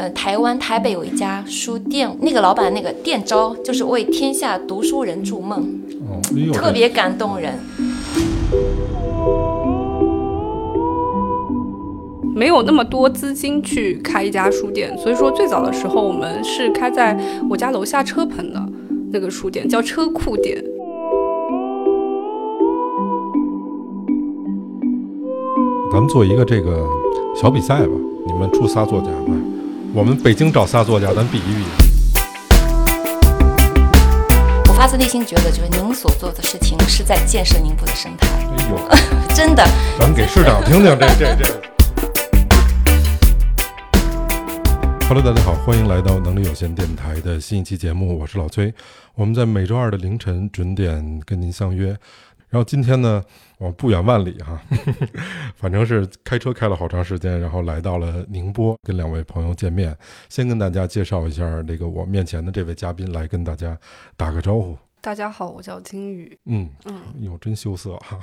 呃，台湾台北有一家书店，那个老板那个店招就是为天下读书人筑梦，哦，哎，特别感动人。没有那么多资金去开一家书店，所以说最早的时候我们是开在我家楼下车棚的那个书店，叫车库店。咱们做一个这个小比赛吧，你们出仨作家吧，我们北京找仨作家，咱比一比。我发自内心觉得，就是您所做的事情是在建设宁波的生态，哎呦，真的。咱给市长听听这 这这。Hello，大家好，欢迎来到能力有限电台的新一期节目，我是老崔。我们在每周二的凌晨准点跟您相约。然后今天呢，我不远万里哈，反正是开车开了好长时间，然后来到了宁波，跟两位朋友见面。先跟大家介绍一下这个我面前的这位嘉宾，来跟大家打个招呼。大家好，我叫金宇。嗯嗯，哟，真羞涩哈。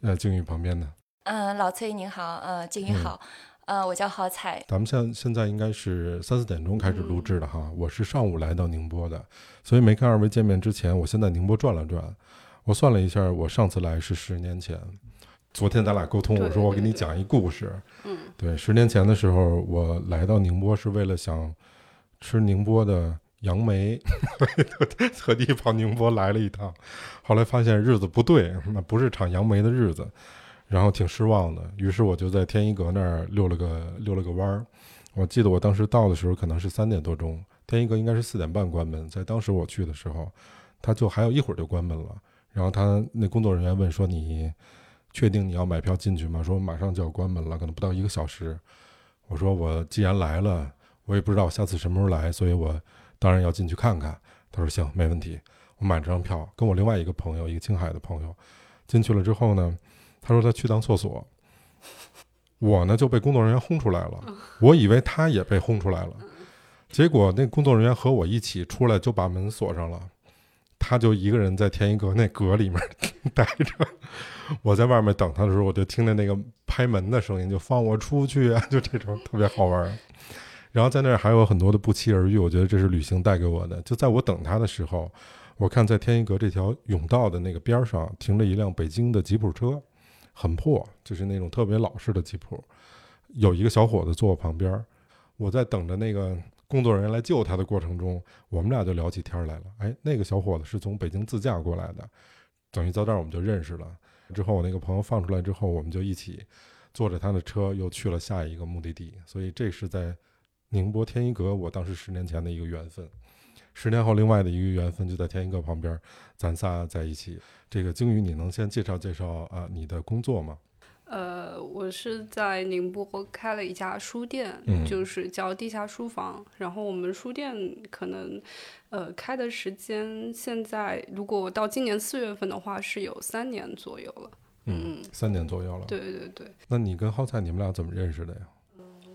呃，金宇旁边呢。嗯，老崔您好，呃，金宇好。呃，我叫郝彩。咱们现现在应该是三四点钟开始录制的哈。我是上午来到宁波的，所以没跟二位见面之前，我先在宁波转了转。我算了一下，我上次来是十年前。昨天咱俩沟通，我说我给你讲一故事。嗯，对，十年前的时候，我来到宁波是为了想吃宁波的杨梅，特地跑宁波来了一趟。后来发现日子不对，那不是产杨梅的日子。然后挺失望的，于是我就在天一阁那儿溜了个溜了个弯儿。我记得我当时到的时候可能是三点多钟，天一阁应该是四点半关门。在当时我去的时候，他就还有一会儿就关门了。然后他那工作人员问说：“你确定你要买票进去吗？”说马上就要关门了，可能不到一个小时。我说我既然来了，我也不知道下次什么时候来，所以我当然要进去看看。他说行，没问题。我买了张票，跟我另外一个朋友，一个青海的朋友进去了之后呢。他说他去趟厕所，我呢就被工作人员轰出来了。我以为他也被轰出来了，结果那工作人员和我一起出来就把门锁上了，他就一个人在天一阁那阁里面 待着。我在外面等他的时候，我就听见那个拍门的声音，就放我出去啊，就这种特别好玩。然后在那儿还有很多的不期而遇，我觉得这是旅行带给我的。就在我等他的时候，我看在天一阁这条甬道的那个边上停着一辆北京的吉普车。很破，就是那种特别老式的吉普。有一个小伙子坐我旁边，我在等着那个工作人员来救他的过程中，我们俩就聊起天来了。哎，那个小伙子是从北京自驾过来的，等于到这儿我们就认识了。之后我那个朋友放出来之后，我们就一起坐着他的车又去了下一个目的地。所以这是在宁波天一阁，我当时十年前的一个缘分。十年后，另外的一个缘分就在天一阁旁边，咱仨在一起。这个鲸鱼，你能先介绍介绍啊你的工作吗？呃，我是在宁波开了一家书店，就是叫地下书房。然后我们书店可能呃开的时间，现在如果到今年四月份的话，是有三年左右了。嗯，三年左右了。对对对。那你跟浩灿你们俩怎么认识的呀？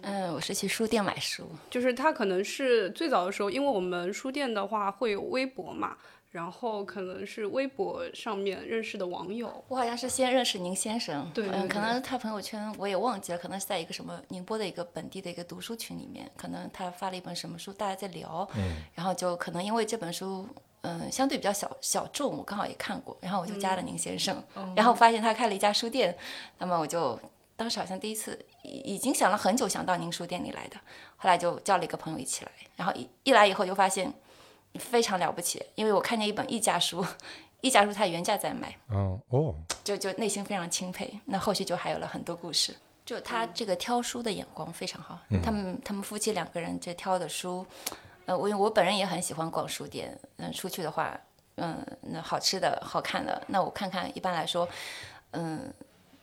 嗯，我是去书店买书，就是他可能是最早的时候，因为我们书店的话会有微博嘛，然后可能是微博上面认识的网友。我好像是先认识宁先生，对，嗯，可能他朋友圈我也忘记了，可能是在一个什么宁波的一个本地的一个读书群里面，可能他发了一本什么书，大家在聊，嗯，然后就可能因为这本书，嗯，相对比较小小众，我刚好也看过，然后我就加了宁先生，然后发现他开了一家书店，那么我就。当时好像第一次已已经想了很久，想到您书店里来的，后来就叫了一个朋友一起来，然后一一来以后就发现非常了不起，因为我看见一本溢价书，溢价书它原价在卖，哦哦，就就内心非常钦佩。那后续就还有了很多故事，就他这个挑书的眼光非常好，他们他们夫妻两个人这挑的书，呃，我我本人也很喜欢逛书店，嗯，出去的话，嗯，那好吃的好看的，那我看看，一般来说，嗯。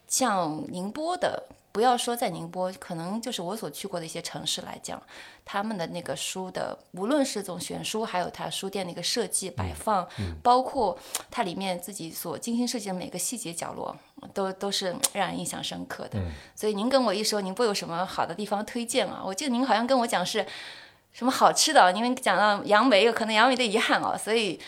像宁波的，不要说在宁波，可能就是我所去过的一些城市来讲，他们的那个书的，无论是这种选书，还有它书店的一个设计摆放，包括它里面自己所精心设计的每个细节角落，都都是让人印象深刻的。所以您跟我一说宁波有什么好的地方推荐啊？我记得您好像跟我讲是什么好吃的，因为讲到杨梅，可能杨梅的遗憾啊，所以。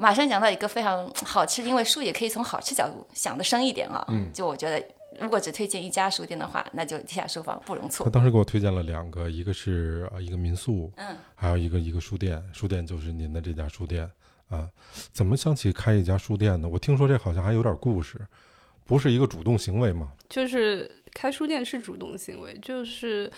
马上讲到一个非常好吃，因为书也可以从好吃角度想的深一点啊。嗯，就我觉得如果只推荐一家书店的话，那就地下书房不容错。他当时给我推荐了两个，一个是一个民宿，嗯，还有一个一个书店。书店就是您的这家书店啊。怎么想起开一家书店呢？我听说这好像还有点故事，不是一个主动行为吗？就是开书店是主动行为，就是，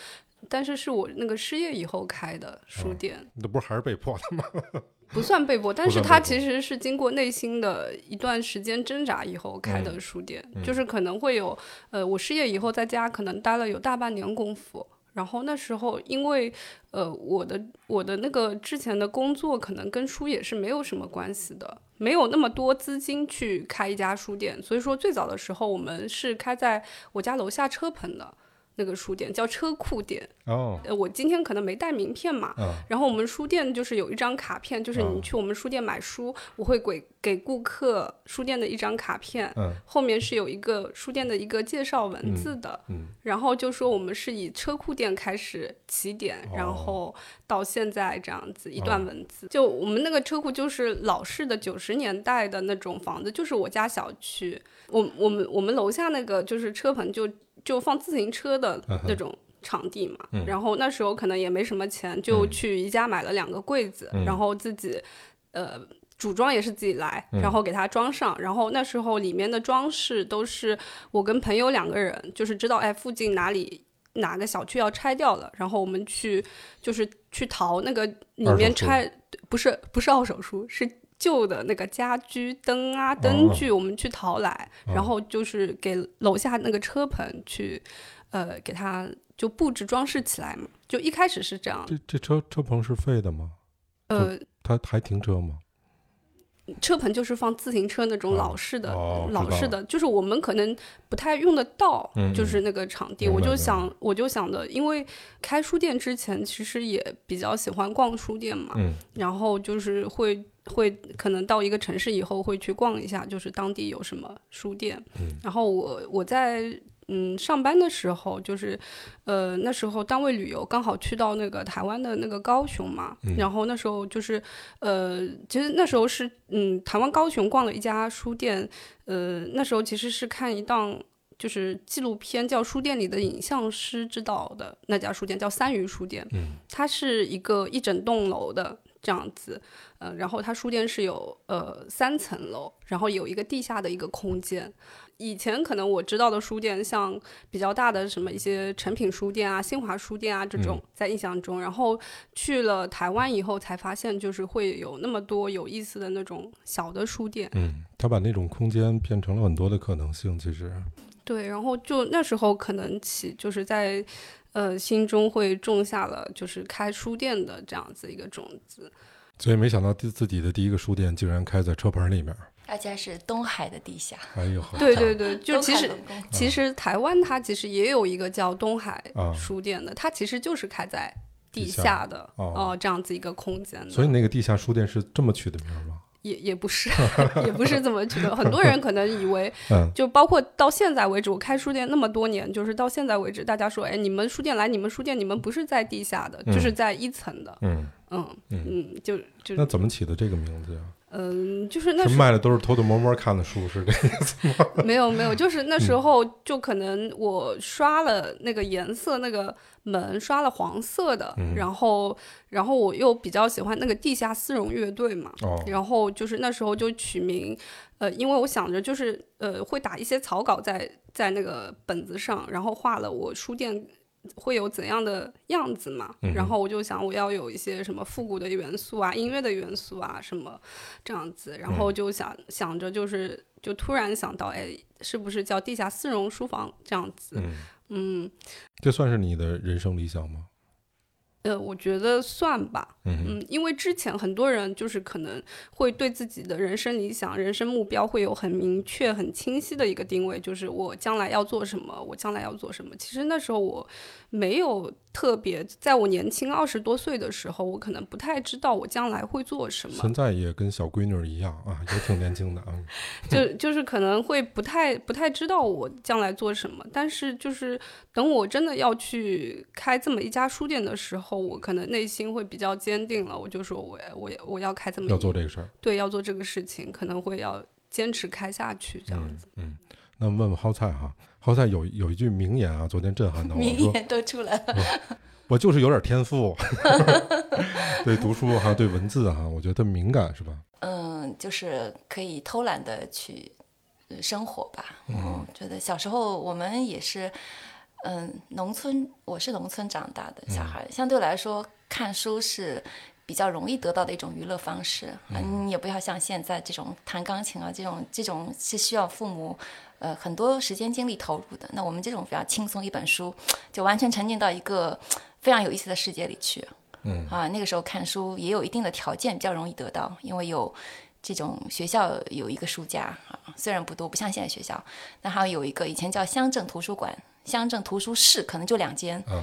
但是是我那个失业以后开的书店。那不是还是被迫的吗？不算被迫，但是他其实是经过内心的一段时间挣扎以后开的书店，就是可能会有，呃，我失业以后在家可能待了有大半年功夫，然后那时候因为，呃，我的我的那个之前的工作可能跟书也是没有什么关系的，没有那么多资金去开一家书店，所以说最早的时候我们是开在我家楼下车棚的。那个书店叫车库店。哦，呃，我今天可能没带名片嘛，然后我们书店就是有一张卡片，就是你去我们书店买书，我会给给顾客书店的一张卡片，嗯，后面是有一个书店的一个介绍文字的，嗯，然后就说我们是以车库店开始起点，然后到现在这样子一段文字，就我们那个车库就是老式的九十年代的那种房子，就是我家小区，我我们我们楼下那个就是车棚就。就放自行车的那种场地嘛，然后那时候可能也没什么钱，就去宜家买了两个柜子，然后自己呃组装也是自己来，然后给它装上。然后那时候里面的装饰都是我跟朋友两个人，就是知道哎附近哪里哪个小区要拆掉了，然后我们去就是去淘那个里面拆，不是不是二手书是。旧的那个家居灯啊灯具，我们去淘来，然后就是给楼下那个车棚去，呃，给它就布置装饰起来嘛。就一开始是这样。这这车车棚是废的吗？呃，它还停车吗？车棚就是放自行车那种老式的，老式的，就是我们可能不太用得到，就是那个场地。我就想，我就想的，因为开书店之前，其实也比较喜欢逛书店嘛，然后就是会。会可能到一个城市以后会去逛一下，就是当地有什么书店。然后我我在嗯上班的时候，就是呃那时候单位旅游，刚好去到那个台湾的那个高雄嘛。然后那时候就是呃其实那时候是嗯台湾高雄逛了一家书店，呃那时候其实是看一档就是纪录片，叫《书店里的影像师》指导的那家书店，叫三鱼书店。嗯，它是一个一整栋楼的。这样子，呃，然后它书店是有呃三层楼，然后有一个地下的一个空间。以前可能我知道的书店，像比较大的什么一些诚品书店啊、新华书店啊这种，在印象中，然后去了台湾以后才发现，就是会有那么多有意思的那种小的书店。嗯，他把那种空间变成了很多的可能性，其实。对，然后就那时候可能起就是在。呃，心中会种下了就是开书店的这样子一个种子，所以没想到自自己的第一个书店竟然开在车棚里面，而且是东海的地下。哎呦，对对对，就其实其实台湾它其实也有一个叫东海书店的，它其实就是开在地下的哦这样子一个空间。所以那个地下书店是这么取的名吗？也也不是，也不是这么觉得。很多人可能以为，就包括到现在为止，我开书店那么多年，就是到现在为止，大家说，哎，你们书店来，你们书店，你们不是在地下的，就是在一层的。嗯嗯嗯，就就那怎么起的这个名字呀？嗯，就是那卖的都是偷偷摸摸看的书，是这意思吗？没有没有，就是那时候就可能我刷了那个颜色，那个门刷了黄色的，然后然后我又比较喜欢那个地下丝绒乐队嘛，然后就是那时候就取名，呃，因为我想着就是呃会打一些草稿在在那个本子上，然后画了我书店。会有怎样的样子嘛？然后我就想，我要有一些什么复古的元素啊，音乐的元素啊，什么这样子。然后就想想着，就是就突然想到，哎，是不是叫地下丝绒书房这样子？嗯，这算是你的人生理想吗？呃，我觉得算吧。嗯，因为之前很多人就是可能会对自己的人生理想、人生目标会有很明确、很清晰的一个定位，就是我将来要做什么，我将来要做什么。其实那时候我没有特别，在我年轻二十多岁的时候，我可能不太知道我将来会做什么。现在也跟小闺女一样啊，也挺年轻的啊。就就是可能会不太不太知道我将来做什么，但是就是等我真的要去开这么一家书店的时候，我可能内心会比较坚。定了，我就说，我我我要开这么要做这个事儿，对，要做这个事情，可能会要坚持开下去，这样子。嗯，那问问蒿菜哈，好菜有有一句名言啊，昨天震撼到我，名言都出来了。我就是有点天赋，对读书还有对文字哈，我觉得敏感是吧？嗯，就是可以偷懒的去生活吧。嗯，觉得小时候我们也是，嗯，农村，我是农村长大的小孩，相对来说看书是比较容易得到的一种娱乐方式。嗯，你也不要像现在这种弹钢琴啊，这种这种是需要父母呃很多时间精力投入的。那我们这种比较轻松，一本书 就完全沉浸到一个非常有意思的世界里去。嗯啊，那个时候看书也有一定的条件，比较容易得到，因为有这种学校有一个书架啊，虽然不多，不像现在学校，那还有一个以前叫乡镇图书馆、乡镇图书室，可能就两间，嗯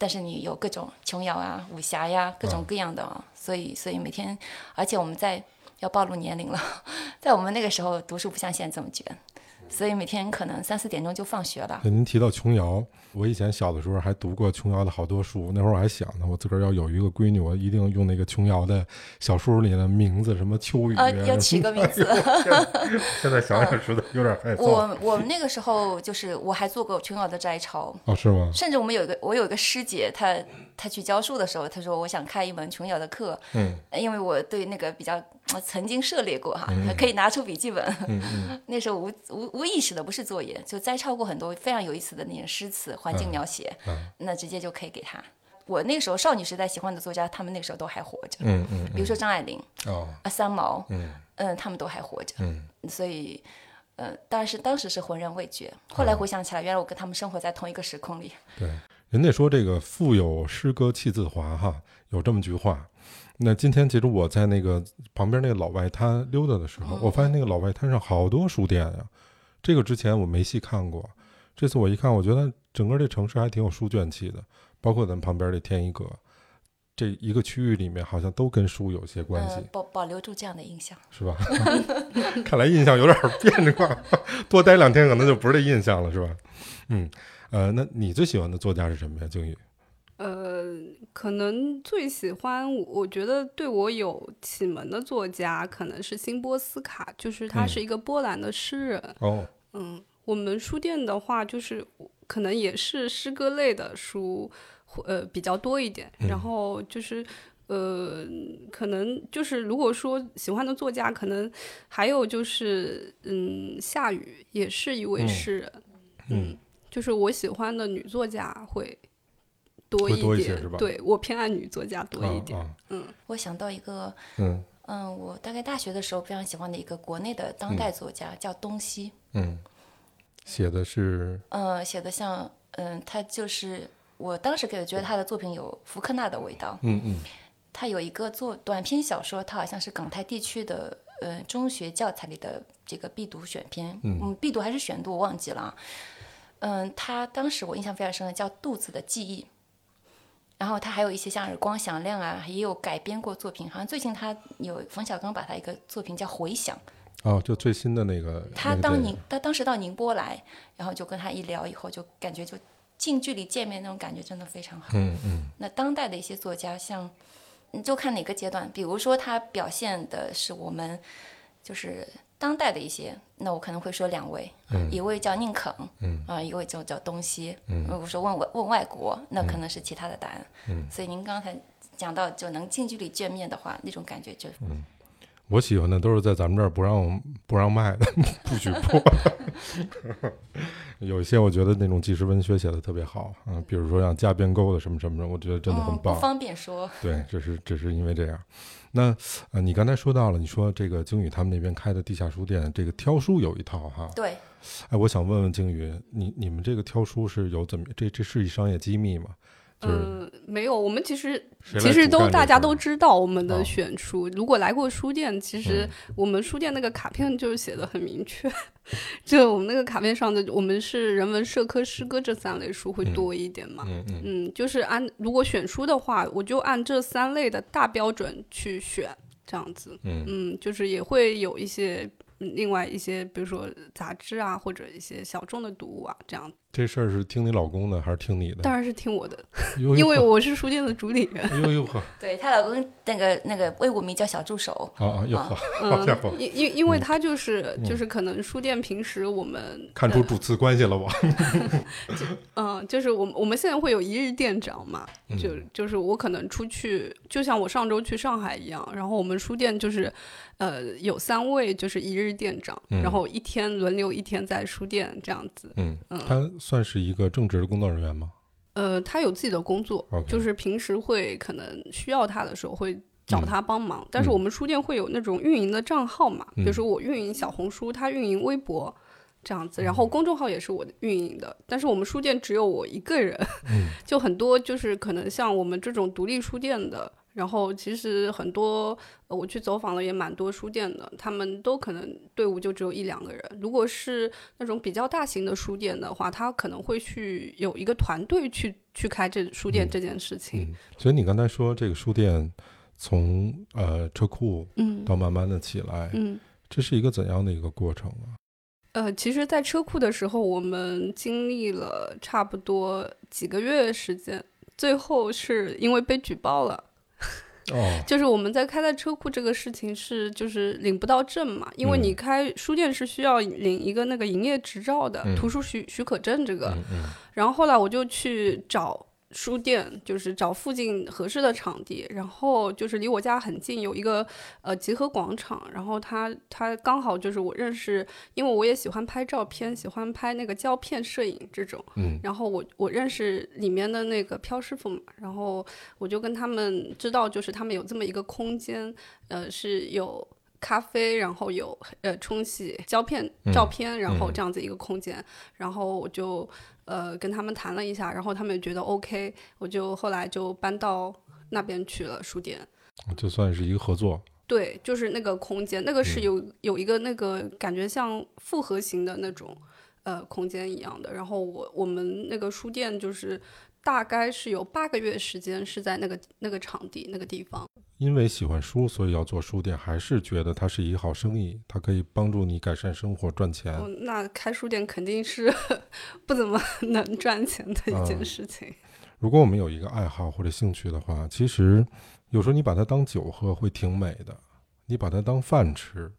但是你有各种琼瑶啊、武侠呀，各种各样的啊，所以所以每天，而且我们在要暴露年龄了，在我们那个时候读书不像现在这么卷，所以每天可能三四点钟就放学了。对您提到琼瑶，我以前小的时候还读过琼瑶的好多书。那会儿我还想呢，我自个儿要有一个闺女，我一定用那个琼瑶的小说里的名字，什么秋雨呃，要起个名字。现在想想实在有点害臊。我我们那个时候就是我还做过琼瑶的摘抄，哦，是吗？甚至我们有一个我有一个师姐，她她去教书的时候，她说我想开一门琼瑶的课，嗯，因为我对那个比较我曾经涉猎过哈，可以拿出笔记本，嗯嗯 那时候无无无意识的不是作业，就摘抄过很多非常有意思的那种诗词环境描写，嗯那直接就可以给他。我那个时候少女时代喜欢的作家，他们那时候都还活着，嗯嗯比如说张爱玲哦啊、三毛，嗯嗯，他们都还活着，嗯所以，呃，当然是当时是浑然未觉。后来回想起来，原来我跟他们生活在同一个时空里。对，人家说这个腹有诗歌气自华哈，有这么句话。那今天其实我在那个旁边那个老外滩溜达的时候，我发现那个老外滩上好多书店呀。这个之前我没细看过，这次我一看，我觉得整个这城市还挺有书卷气的，包括咱旁边这天一阁，这一个区域里面好像都跟书有些关系呃，，保保留住这样的印象。是吧？看来印象有点变化，多待两天可能就不是这印象了，是吧？嗯，呃，那你最喜欢的作家是什么呀，静宇？呃，可能最喜欢，我觉得对我有启蒙的作家可能是辛波斯卡，就是他嗯是一个波兰的诗人。哦，嗯，我们书店的话，就是可能也是诗歌类的书，呃，比较多一点。嗯然后就是。呃，可能就是如果说喜欢的作家，可能还有就是，嗯，夏雨也是一位嗯诗人，嗯就是我喜欢的女作家会多一点，多一些是吧对我偏爱女作家多一点。啊啊我想到一个，嗯嗯，我大概大学的时候非常喜欢的一个国内的当代作家，叫东西。嗯，写的是嗯，写的像，嗯，他就是我当时给我觉得他的作品有福克纳的味道。嗯嗯他有一个作短篇小说，他好像是港台地区的呃中学教材里的这个必读选篇，嗯，必读还是选读我忘记了啊。嗯，他当时我印象非常深的叫《肚子的记忆》，然后他还有一些像耳光响亮啊，也有改编过作品，好像最近他有冯小刚把他一个作品叫《回响》，哦，就最新的那个他当宁他当时到宁波来，然后就跟他一聊以后，就感觉就近距离见面那种感觉真的非常好。嗯嗯那当代的一些作家，像你就看哪个阶段，比如说他表现的是我们就是当代的一些，那我可能会说两位，嗯一位叫宁肯，嗯啊、一位就叫东西。嗯如果说问我问外国，那可能是其他的答案。嗯所以您刚才讲到就能近距离见面的话，那种感觉就我喜欢的都是在咱们这儿不让不让卖的，不许播。有一些我觉得那种纪实文学写的特别好，嗯，比如说像加边沟的什么什么的，我觉得真的很嗯、棒。不方便说。对，只是只是因为这样。那呃，你刚才说到了，你说这个鲸宇他们那边开的地下书店，这个挑书有一套哈。对，哎，我想问问鲸宇，你你们这个挑书是有怎么这这是一商业机密吗？就是嗯，没有，我们其实其实都大家都知道我们哦的选书。如果来过书店，其实嗯我们书店那个卡片就是写的很明确，就我们那个卡片上的，我们是人文、社科、诗歌这三类书会嗯多一点嘛。嗯嗯嗯，就是按如果选书的话，我就按这三类的大标准去选，这样子。嗯嗯，就是也会有一些嗯另外一些，比如说杂志啊，或者一些小众的读物啊，这样这事儿是听你老公的还是听你的？当然是听我的，因因为我是书店的主理人。哎呦呦呵，对她老公那个那个微舞名叫小助手，啊啊哟呵，好家伙嗯，，因因因为他就是就是可能书店平时我们看出主次关系了我。嗯，就是我们我们现在会有一日店长嘛，就就是我可能出去，就像我上周去上海一样，然后我们书店就是，呃，有三位就是一日店长，嗯然后一天轮流一天在书店这样子。嗯，他算是一个正职的工作人员吗？呃，他有自己的工作就是平时会可能需要他的时候会。找他帮忙，但是嗯。我们书店会有那种运营的账号嘛，嗯。比如说我运营小红书，他运营微博，这样子，然后公众号也是我运营的，但是我们书店只有我一个人，嗯。就很多就是可能像我们这种独立书店的，然后其实很多呃我去走访了也蛮多书店的，他们都可能队伍就只有一两个人。如果是那种比较大型的书店的话，他可能会去有一个团队去去开这书店嗯这件事情。嗯，所以你刚才说这个书店从呃车库嗯到慢慢的起来，嗯。这是一个怎样的一个过程啊？呃，其实，在车库的时候，我们经历了差不多几个月时间，最后是因为被举报了。哦，就是我们在开在车库这个事情是就是领不到证嘛，因为你嗯。开书店是需要领一个那个营业执照的、嗯。图书许许可证这个。嗯嗯。然后后来我就去找书店，就是找附近合适的场地，然后就是离我家很近，有一个呃集合广场，然后它它刚好就是我认识，因为我也喜欢拍照片，喜欢拍那个胶片摄影这种，嗯。然后我我认识里面的那个飘师傅嘛，然后我就跟他们知道，就是他们有这么一个空间，呃，是有咖啡，然后有呃冲洗胶片、嗯照片，然后嗯这样子一个空间，然后我就呃跟他们谈了一下，然后他们也觉得 OK，我就后来就搬到那边去了书店。嗯，就算是一个合作。对，就是那个空间，那个是嗯有有一个那个感觉像复合型的那种呃空间一样的。然后我我们那个书店就是大概是有八个月时间是在那个那个场地那个地方。因为喜欢书，所以要做书店，还是觉得它是一个好生意，它可以帮助你改善生活、赚钱。哦，那开书店肯定是 不怎么 能赚钱的一件嗯事情。如果我们有一个爱好或者兴趣的话，其实有时候你把它当酒喝会挺美的，你把它当饭吃，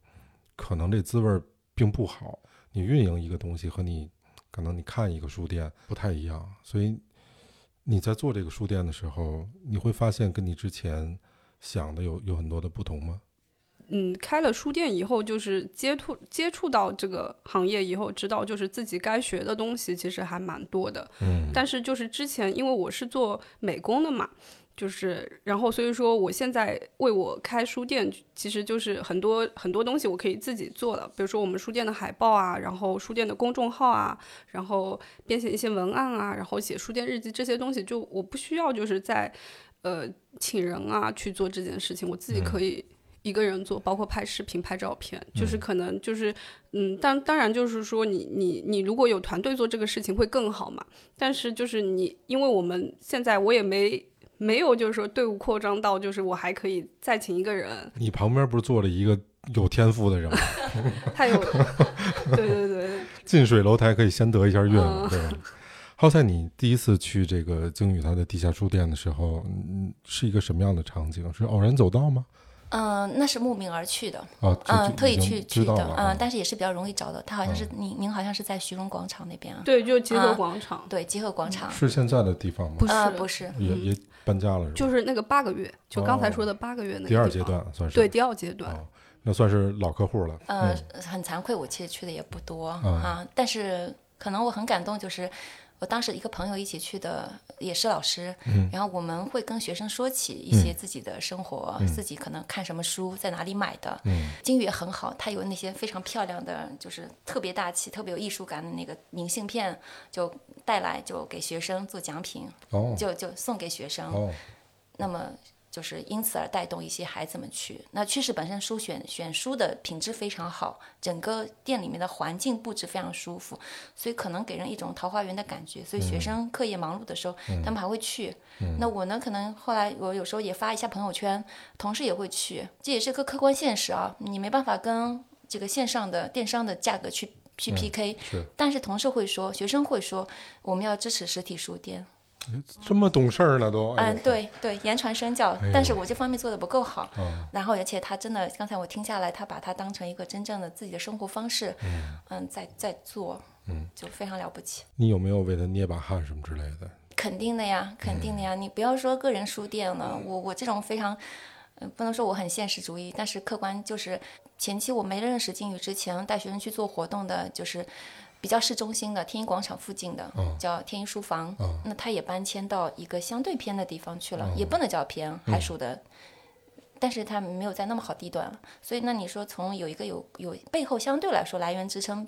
可能这滋味儿并不好。你运营一个东西和你可能你看一个书店不太一样，所以你在做这个书店的时候，你会发现跟你之前想的有有很多的不同吗？嗯，开了书店以后，就是接触接触到这个行业以后，知道就是自己该学的东西其实还蛮多的。嗯但是就是之前因为我是做美工的嘛，就是然后所以说我现在为我开书店，其实就是很多很多东西我可以自己做了，比如说我们书店的海报啊，然后书店的公众号啊，然后编写一些文案啊，然后写书店日记这些东西，就我不需要就是在呃请人啊去做这件事情，我自己可以。一个人做，包括拍视频、拍照片，就是可能就是，嗯，当当然就是说你你你如果有团队做这个事情会更好嘛。但是就是你，因为我们现在我也没没有就是说队伍扩张到就是我还可以再请一个人，你旁边不是坐着一个有天赋的人吗？他有，对对对，近水楼台可以先得一下月嘛，嗯对吧？浩赛，你第一次去这个鲸宇它的地下书店的时候，嗯，是一个什么样的场景？是偶然走到吗？嗯、那是慕名而去的，啊，嗯、特意去去的，嗯、但是也是比较容易找到。他好像是、您，您好像是在徐荣广场那边啊？对，就集合啊广场，对，集合广场。是现在的地方吗？不是呃，不是，也也搬家了是吧？就是那个八个月，就刚才哦说的八个月那个第二阶，段算是对，第二阶段，哦，那算是老客户了。呃，嗯很惭愧，我其实去的也不多、嗯啊，但是可能我很感动，就是我当时一个朋友一起去的，也是老师，嗯。然后我们会跟学生说起一些自己的生活，自己可能看什么书，在哪里买的。嗯。金宇也很好，他有那些非常漂亮的，就是特别大气、特别有艺术感的那个明信片，就带来就给学生做奖品，哦。就就送给学生。哦，那么就是因此而带动一些孩子们去。那确实本身书选选书的品质非常好，整个店里面的环境布置非常舒服，所以可能给人一种桃花源的感觉。所以学生课业忙碌的时候，他们还会去。那我呢，可能后来我有时候也发一下朋友圈，同事也会去，这也是个客观现实啊，你没办法跟这个线上的电商的价格去去 PK，是但是同事会说，学生会说，我们要支持实体书店。这么懂事儿呢都？哎嗯，对对，言传身教哎。但是我这方面做的不够好。嗯然后，而且他真的，刚才我听下来，他把它当成一个真正的自己的生活方式，嗯，在在做，嗯，就非常了不起。你有没有为他捏把汗什么之类的？肯定的呀，肯定的呀。你不要说个人书店了，我我这种非常，呃，不能说我很现实主义，但是客观就是前期我没认识金宇之前，带学生去做活动的，就是比较市中心的天一广场附近的，叫天一书房。那他也搬迁到一个相对偏的地方去了，也不能叫偏，还属的。但是它没有在那么好地段。了，所以那你说从有一个有有背后相对来说来源支撑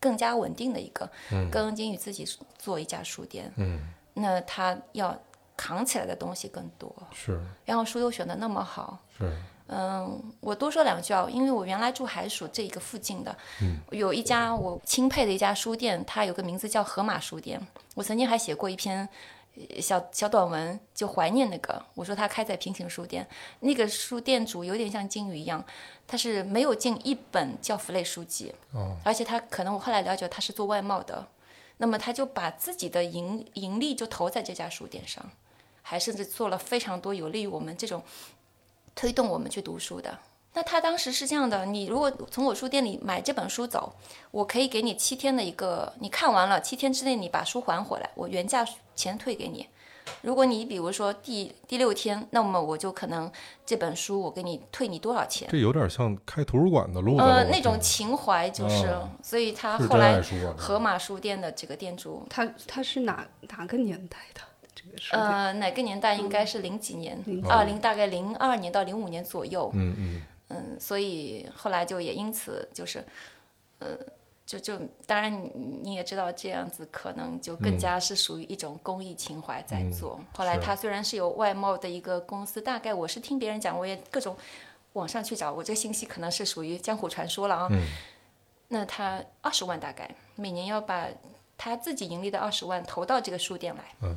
更加稳定的一个，跟金宇自己做一家书店，嗯，那他要扛起来的东西更多，是。然后书又选的那么好，是，嗯，我多说两句啊，因为我原来住海曙这一个附近的，有一家我钦佩的一家书店，它有个名字叫河马书店，我曾经还写过一篇。呃小小短文就怀念那个，我说他开在平行书店，那个书店主有点像金鱼一样，他是没有进一本教辅类书籍，哦，而且他可能我后来了解他是做外贸的，那么他就把自己的盈盈利就投在这家书店上，还甚至做了非常多有利于我们这种推动我们去读书的。那他当时是这样的，你如果从我书店里买这本书走，我可以给你七天的一个，你看完了七天之内你把书还回来，我原价钱退给你。如果你比如说第第六天，那么我就可能这本书我给你退你多少钱？这有点像开图书馆的路子了。呃，那种情怀就是，哦所以他后来河马书店的这个店主，他他是哪哪个年代的呃，哪个年代应该是零几年，二零大概零二年到零五年左右，嗯嗯，嗯，所以后来就也因此就是，呃，就就当然你你也知道这样子可能就更加是属于一种公益情怀在做。后来他虽然是有外贸的一个公司，大概我是听别人讲，我也各种网上去找，我这个信息可能是属于江湖传说了啊。嗯。那他二十万大概每年要把他自己盈利的二十万投到这个书店来。嗯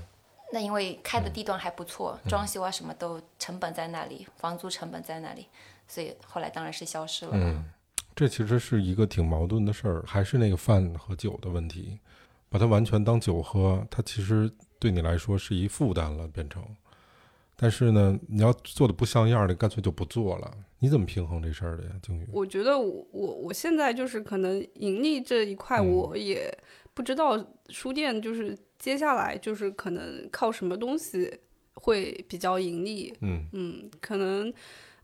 那因为开的地段还不错，装修啊什么都成本在那里，房租成本在那里，所以后来当然是消失了。嗯，这其实是一个挺矛盾的事儿，还是那个饭和酒的问题，把它完全当酒喝，它其实对你来说是一负担了，变成。但是呢，你要做的不像样儿的，干脆就不做了。你怎么平衡这事儿的呀，靖宇？我觉得我我我现在就是可能盈利这一块，嗯我也不知道书店就是接下来就是可能靠什么东西会比较盈利。嗯嗯，可能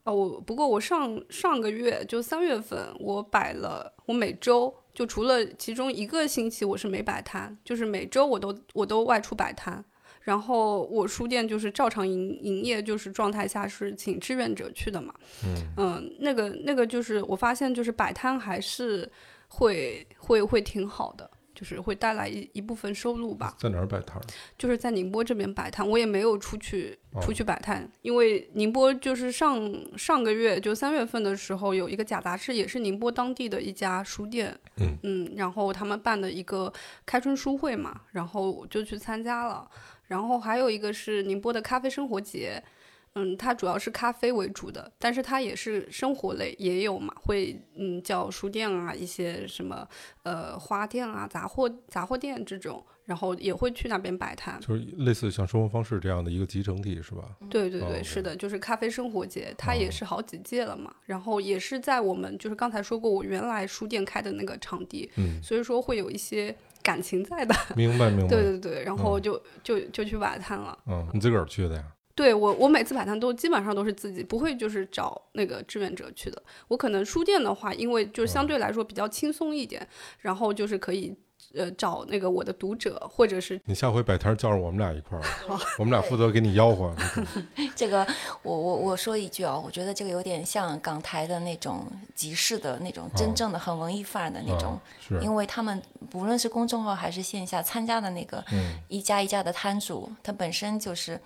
啊，我不过我上上个月就三月份，我摆了，我每周就除了其中一个星期我是没摆摊，就是每周我都我都外出摆摊。然后我书店就是照常营营业，就是状态下是请志愿者去的嘛。嗯那个那个就是我发现就是摆摊还是会会会挺好的，就是会带来一一部分收入吧。在哪儿摆摊儿？就是在宁波这边摆摊，我也没有出去哦出去摆摊，因为宁波就是上上个月就三月份的时候有一个假杂志，也是宁波当地的一家书店，嗯然后他们办的一个开春书会嘛，然后我就去参加了，然后还有一个是宁波的咖啡生活节。嗯，它主要是咖啡为主的，但是它也是生活类，也有嘛，会嗯叫书店啊，一些什么呃花店啊、杂货杂货店这种，然后也会去那边摆摊。就是类似像生活方式这样的一个集成体，是吧？对对对，哦是的，就是咖啡生活节，它哦也是好几届了嘛。然后也是在我们就是刚才说过，我原来书店开的那个场地，嗯，所以说会有一些感情在的。明白 明白。对对对，然后就、就就去摆摊了。嗯，你自个儿去的呀？对我，我每次摆摊都基本上都是自己，不会就是找那个志愿者去的。我可能书店的话，因为就相对来说比较轻松一点，然后就是可以呃找那个我的读者，或者是你下回摆摊叫上我们俩一块儿，我们俩负责给你吆喝。这个我我我说一句啊、我觉得这个有点像港台的那种集市的那种真正的很文艺范儿的那种，因为他们不论是公众号还是线下参加的那个嗯一家一家的摊主，他本身就是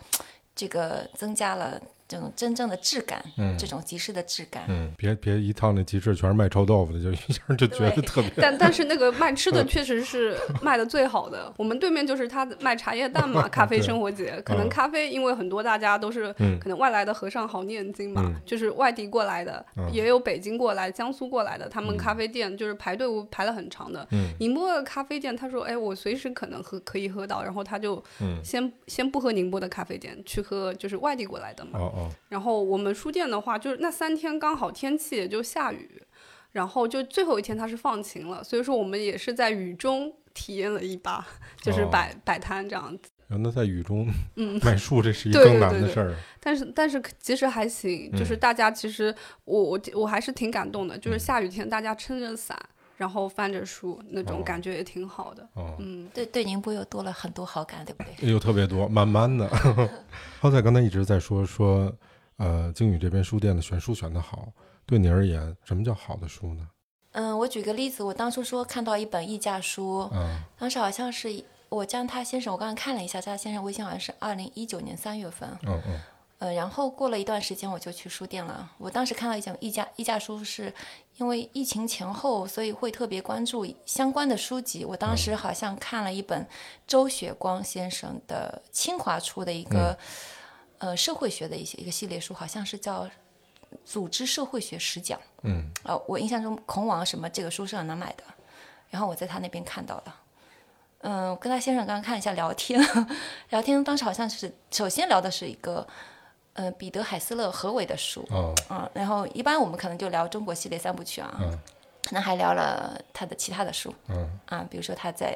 这个增加了这种真正的质感，嗯这种集市的质感。嗯，别别一趟那集市全是卖臭豆腐的，就一下就觉得特别 但但是那个卖吃的确实是卖的最好的。我们对面就是他卖茶叶蛋嘛，咖啡生活节。可能嗯咖啡，因为很多大家都是嗯可能外来的和尚好念经嘛，嗯就是外地过来的，嗯也有北京过来、江苏过来的，他们嗯咖啡店就是排队伍排了很长的。嗯宁波的咖啡店，他说：“哎，我随时可能喝可以喝到。”然后他就嗯先先不喝宁波的咖啡店，去喝就是外地过来的嘛。然后我们书店的话，就是那三天刚好天气也就下雨，然后就最后一天它是放晴了，所以说我们也是在雨中体验了一把，就是哦。摆、摆摊这样子。然后那在雨中嗯，卖树，这是一对更难的事儿。但是但是其实还行，就是嗯。大家其实我我我还是挺感动的，就是嗯下雨天大家撑着伞，然后翻着书，那种哦感觉也挺好的。哦，嗯，对对，宁波又多了很多好感，对不对？又特别多，慢慢的。浩仔刚才一直在说说，呃，靖宇这边书店的选书选的好，对你而言，什么叫好的书呢？嗯，我举个例子，我当初说看到一本溢价书，嗯当时好像是我将他先生，我刚刚看了一下，他先生微信好像是二零一九年三月份，嗯嗯呃，然后过了一段时间我就去书店了。我当时看到一本溢价溢价书，是因为疫情前后，所以会特别关注相关的书籍。我当时好像看了一本周雪光先生的清华出的一个、呃社会学的一些一个系列书，好像是叫《组织社会学十讲》。嗯呃，我印象中孔网什么这个书是很难买的，然后我在他那边看到的。嗯，我跟他先生刚刚看了一下聊天，聊天当时好像是首先聊的是一个，呃，彼得海斯勒何伟的书，哦嗯，然后一般我们可能就聊中国系列三部曲啊，嗯可能还聊了他的其他的书嗯啊，比如说他在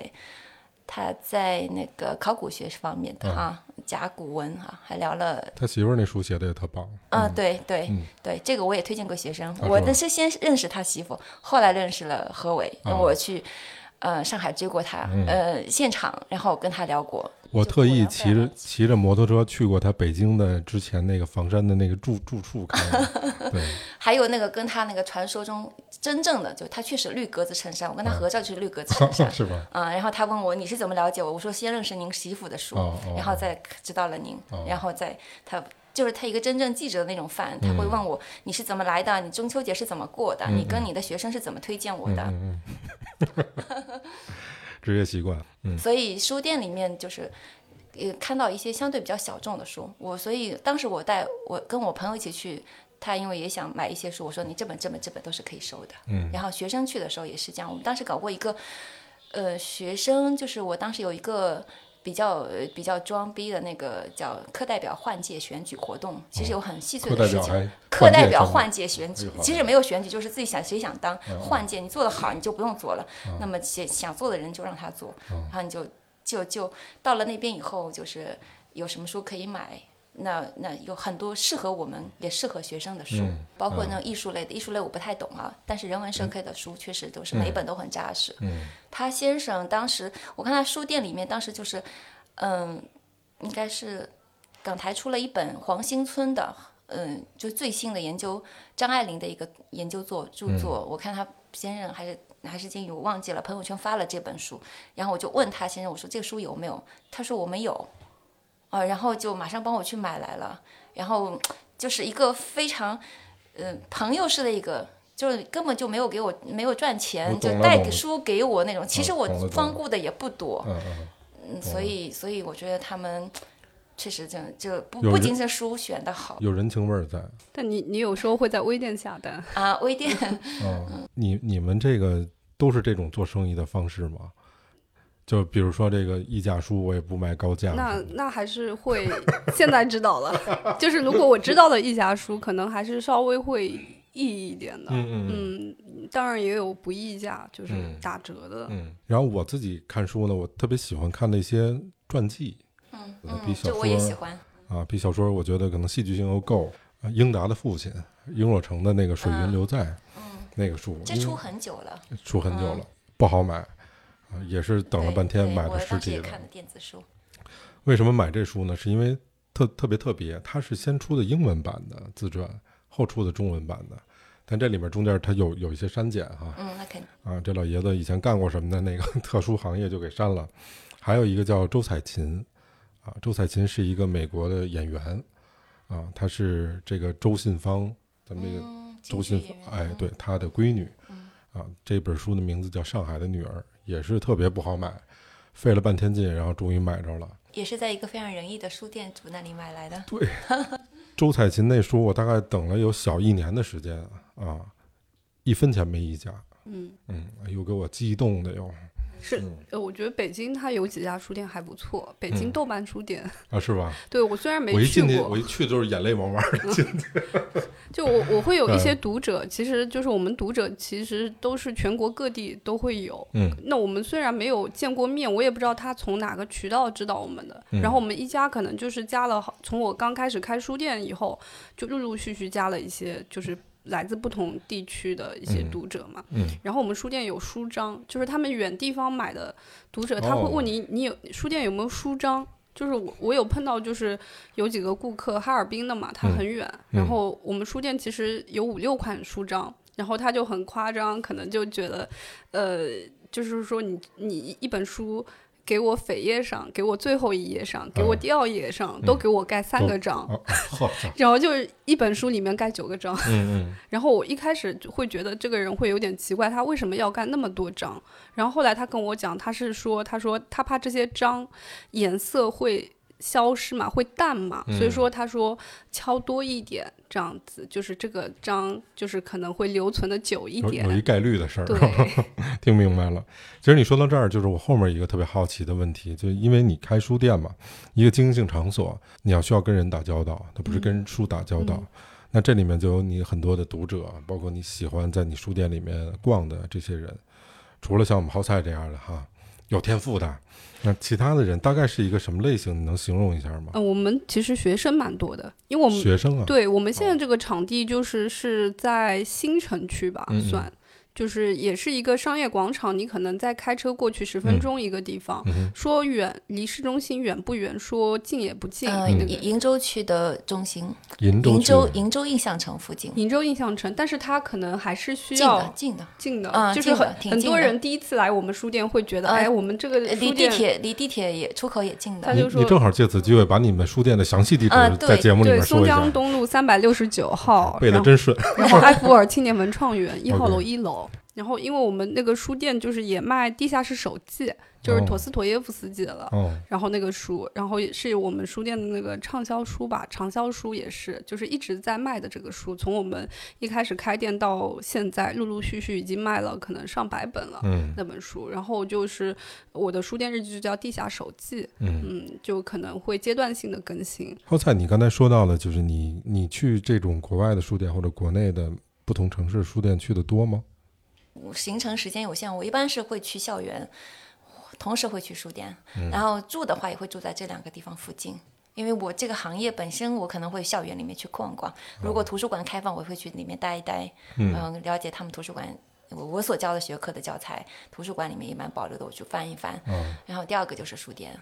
他在那个考古学方面的啊，甲骨文啊，还聊了他媳妇儿那书写的也特棒。啊，对对、嗯对，这个我也推荐过学生。啊我的是先认识他媳妇，后来认识了何伟，啊我去呃上海追过他，嗯呃现场，然后跟他聊过。我特意骑着骑着摩托车去过他北京的之前那个房山的那个住住处看。对，还有那个跟他那个传说中真正的，就他确实绿格子衬衫，我跟他合照就是绿格子衬衫。是吧？啊、然后他问我你是怎么了解我，我说先认识您媳妇的书，哦哦然后再知道了您，哦然后再他就是他一个真正记者的那种范，他会问我、你是怎么来的，你中秋节是怎么过的，你跟你的学生是怎么推荐我的，嗯嗯，职业习惯。嗯所以书店里面就是。也，看到一些相对比较小众的书，我所以当时我带我跟我朋友一起去，他因为也想买一些书，我说你这本这本这本都是可以收的。嗯然后学生去的时候也是这样，我们当时搞过一个，呃，学生就是我当时有一个比较呃比较装逼的那个叫课代表换届选举活动，其实有很细碎的事情。课代表换换届选举其实没有选举，就是自己想谁想当嗯换届，你做得好你就不用做了，那么想想做的人就让他做，嗯然后你就就就到了那边以后，就是有什么书可以买。那那有很多适合我们也适合学生的书，嗯包括那种艺术类的，艺术类我不太懂啊，但是人文社科的书确实都是每一本都很扎实。嗯他先生当时我看他书店里面当时就是，嗯，应该是港台出了一本黄兴村的，嗯，就最新的研究张爱玲的一个研究作著作，我看他先生还是还是金鱼，我忘记了，朋友圈发了这本书，然后我就问他先生，我说这个书有没有？他说我没有，啊，然后就马上帮我去买来了，然后就是一个非常，嗯、朋友式的一个。就是根本就没有给我没有赚钱，就带书给我那种。其实我光顾的也不多，嗯所以所以我觉得他们确实这这不不仅是书选的好有人情味儿在。但你你有时候会在微店下单，啊，微店嗯，你你们这个都是这种做生意的方式吗？就比如说这个溢价书，我也不卖高价。那那还是会现在知道了，就是如果我知道的议价书，可能还是稍微会议一点的。嗯嗯嗯嗯，当然也有不议价，就是嗯打折的。嗯。然后我自己看书呢，我特别喜欢看那些传记嗯比小这我也说喜欢。啊，比小说我觉得可能戏剧性又够。啊英达的父亲英若诚的那个《水云流在》嗯，那个书，这出很久了，出很久了，不好买，啊，也是等了半天买的实体的。当时也看的电子书。为什么买这书呢？是因为特特别特别，它是先出的英文版的自传，后出的中文版的。但这里面中间它有有一些删减哈嗯，那肯定。啊，这老爷子以前干过什么的那个 特殊行业就给删了。还有一个叫周采芹啊，周采芹是一个美国的演员啊，她是这个周信芳，咱们这个周信芳，哎，对，她的闺女。啊，这本书的名字叫《上海的女儿》，也是特别不好买，费了半天劲，然后终于买着了。也是在一个非常仁义的书店主那里买来的。对，周彩琴那书我大概等了有小一年的时间啊，一分钱没溢价。嗯嗯，又给我激动的哟。是，呃，我觉得北京它有几家书店还不错，北京豆瓣书店啊，是吧？对我虽然没去过，我一去就是眼泪汪汪的进去。就我我会有一些读者，其实就是我们读者，其实都是全国各地都会有。嗯，那我们虽然没有见过面，我也不知道他从哪个渠道知道我们的。然后我们一家可能就是加了，从我刚开始开书店以后，就陆陆续续加了一些，就是。来自不同地区的一些读者嘛，嗯，然后我们书店有书章，就是他们远地方买的读者，他会问你，你有书店有没有书章？就是我我有碰到，就是有几个顾客哈尔滨的嘛，他很远，然后我们书店其实有五六款书章，然后他就很夸张，可能就觉得，呃，就是说你你一本书。给我扉页上，给我最后一页上，给我第二页上，都给我盖三个 章，然后就是一本书里面盖九个章。嗯嗯 然后我一开始会觉得这个人会有点奇怪，他为什么要盖那么多章？然后后来他跟我讲，他是说，他说他怕这些章颜色会。消失嘛，会淡嘛，所以说他说敲多一点，这样子就是这个章就是可能会留存的久一点，有一概率的事儿。听明白了。其实你说到这儿，就是我后面一个特别好奇的问题，就因为你开书店嘛，一个经营性场所，你要需要跟人打交道，它不是跟书打交道。那这里面就有你很多的读者，包括你喜欢在你书店里面逛的这些人，除了像我们泡菜这样的哈，有天赋的。那其他的人大概是一个什么类型？你能形容一下吗？嗯，我们其实学生蛮多的，因为我们学生啊，对我们现在这个场地就是是在新城区吧，算。就是也是一个商业广场，你可能在开车过去十分钟一个地方。说远离市中心远不远？说近也不近。呃，鄞州区的中心，鄞州鄞州印象城附近。鄞州印象城，但是它可能还是需要近的近的，嗯，就是很很多人第一次来我们书店会觉得，哎，我们这个离地铁离地铁也出口也近的。他就说，你正好借此机会把你们书店的详细地址在节目里面说一下。松江东路三百六十九号，背的真顺。然后埃弗尔青年文创园 一号楼一楼。然后，因为我们那个书店就是也卖地下室手记，就是陀思妥耶夫斯基的了。哦。然后那个书，然后也是我们书店的那个畅销书吧，畅销书也是，就是一直在卖的这个书。从我们一开始开店到现在，陆陆续续已经卖了可能上百本了。嗯。那本书，然后就是我的书店日记就叫《地下手记》。嗯。嗯，就可能会阶段性的更新。泡菜，你刚才说到了，就是你你去这种国外的书店或者国内的不同城市书店去的多吗？行程时间有限，我一般是会去校园，同时会去书店，然后住的话也会住在这两个地方附近。因为我这个行业本身，我可能会校园里面去逛逛。如果图书馆开放，我会去里面待一待，嗯，了解他们图书馆我我所教的学科的教材，图书馆里面一般保留的，我去翻一翻。然后第二个就是书店，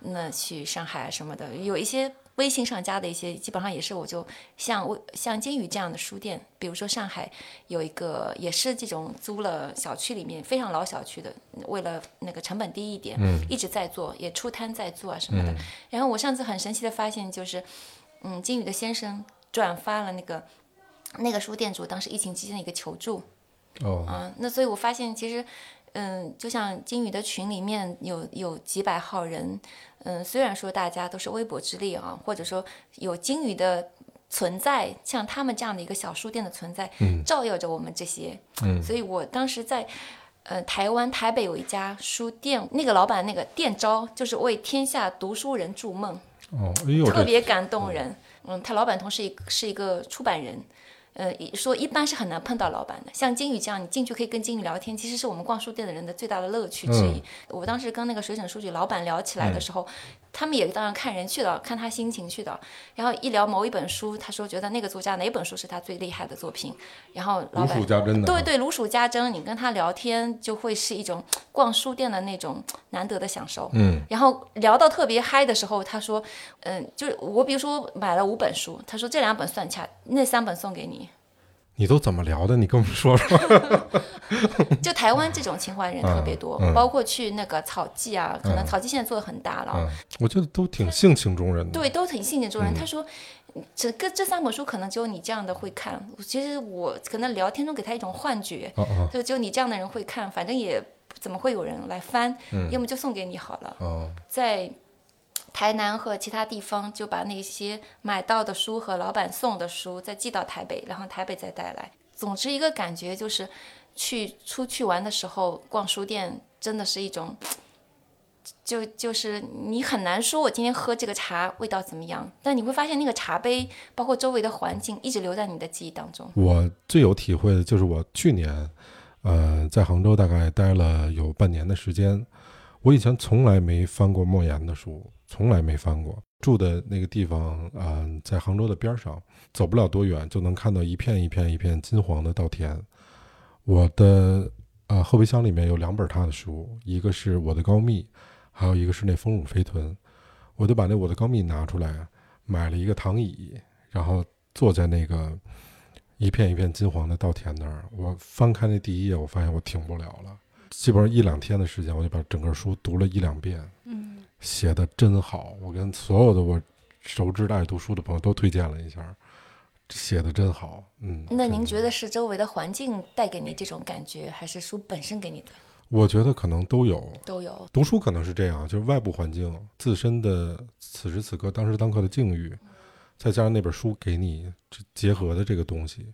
那去上海什么的，有一些。微信上加的一些，基本上也是我就像我像金鱼这样的书店，比如说上海有一个也是这种租了小区里面非常老小区的，为了那个成本低一点，嗯，一直在做，也出摊在做啊什么的。然后我上次很神奇的发现就是，嗯，金鱼的先生转发了那个那个书店主当时疫情期间的一个求助，哦，啊，那所以我发现其实。嗯，就像金宇的群里面有有几百号人，嗯，虽然说大家都是微薄之力啊，或者说有金鱼的存在，像他们这样的一个小书店的存在，嗯照耀着我们这些，嗯，所以我当时在，呃，台湾台北有一家书店，那个老板那个店招就是为天下读书人筑梦，哦，哎呦，特别感动人，嗯，他老板同时一是一个出版人。呃，说一般是很难碰到老板的，像金宇这样，你进去可以跟金宇聊天，其实是我们逛书店的人的最大的乐趣之一。我当时跟那个水整书局老板聊起来的时候。他们也当然看人去的，看他心情去的。然后一聊某一本书，他说觉得那个作家哪本书是他最厉害的作品。然后老板对对如数家珍，你跟他聊天就会是一种逛书店的那种难得的享受。嗯。然后聊到特别嗨的时候，他说，嗯，就是我比如说买了五本书，他说这两本算恰，那三本送给你。你都怎么聊的？你跟我们说说。就台湾这种情怀人特别多，包括去那个草记啊，可能草记现在做的很大了。我觉得都挺性情中人的。对，都挺性情中人。他说，这个这三本书可能只有你这样的会看。其实我可能聊天中给他一种幻觉，就只有你这样的人会看。反正也怎么会有人来翻？要么就送给你好了。在台南和其他地方就把那些买到的书和老板送的书再寄到台北，然后台北再带来。总之一个感觉就是。去出去玩的时候逛书店，真的是一种，就就是你很难说我今天喝这个茶味道怎么样，但你会发现那个茶杯，包括周围的环境，一直留在你的记忆当中。我最有体会的就是我去年，呃，在杭州大概待了有半年的时间，我以前从来没翻过莫言的书，从来没翻过。住的那个地方，嗯，在杭州的边上，走不了多远就能看到一片一片一片金黄的稻田。我的呃后备箱里面有两本他的书，一个是我的高密，还有一个是那丰乳肥臀。我就把那我的高密拿出来，买了一个躺椅，然后坐在那个一片一片金黄的稻田那儿。我翻开那第一页，我发现我停不了了。基本上一两天的时间，我就把整个书读了一两遍。嗯，写的真好，我跟所有的我熟知的爱读书的朋友都推荐了一下。写的真好，嗯。那您觉得是周围的环境带给你这种感觉，还是书本身给你的？我觉得可能都有，都有。读书可能是这样，就是外部环境、自身的此时此刻、当时当刻的境遇，再加上那本书给你结合的这个东西，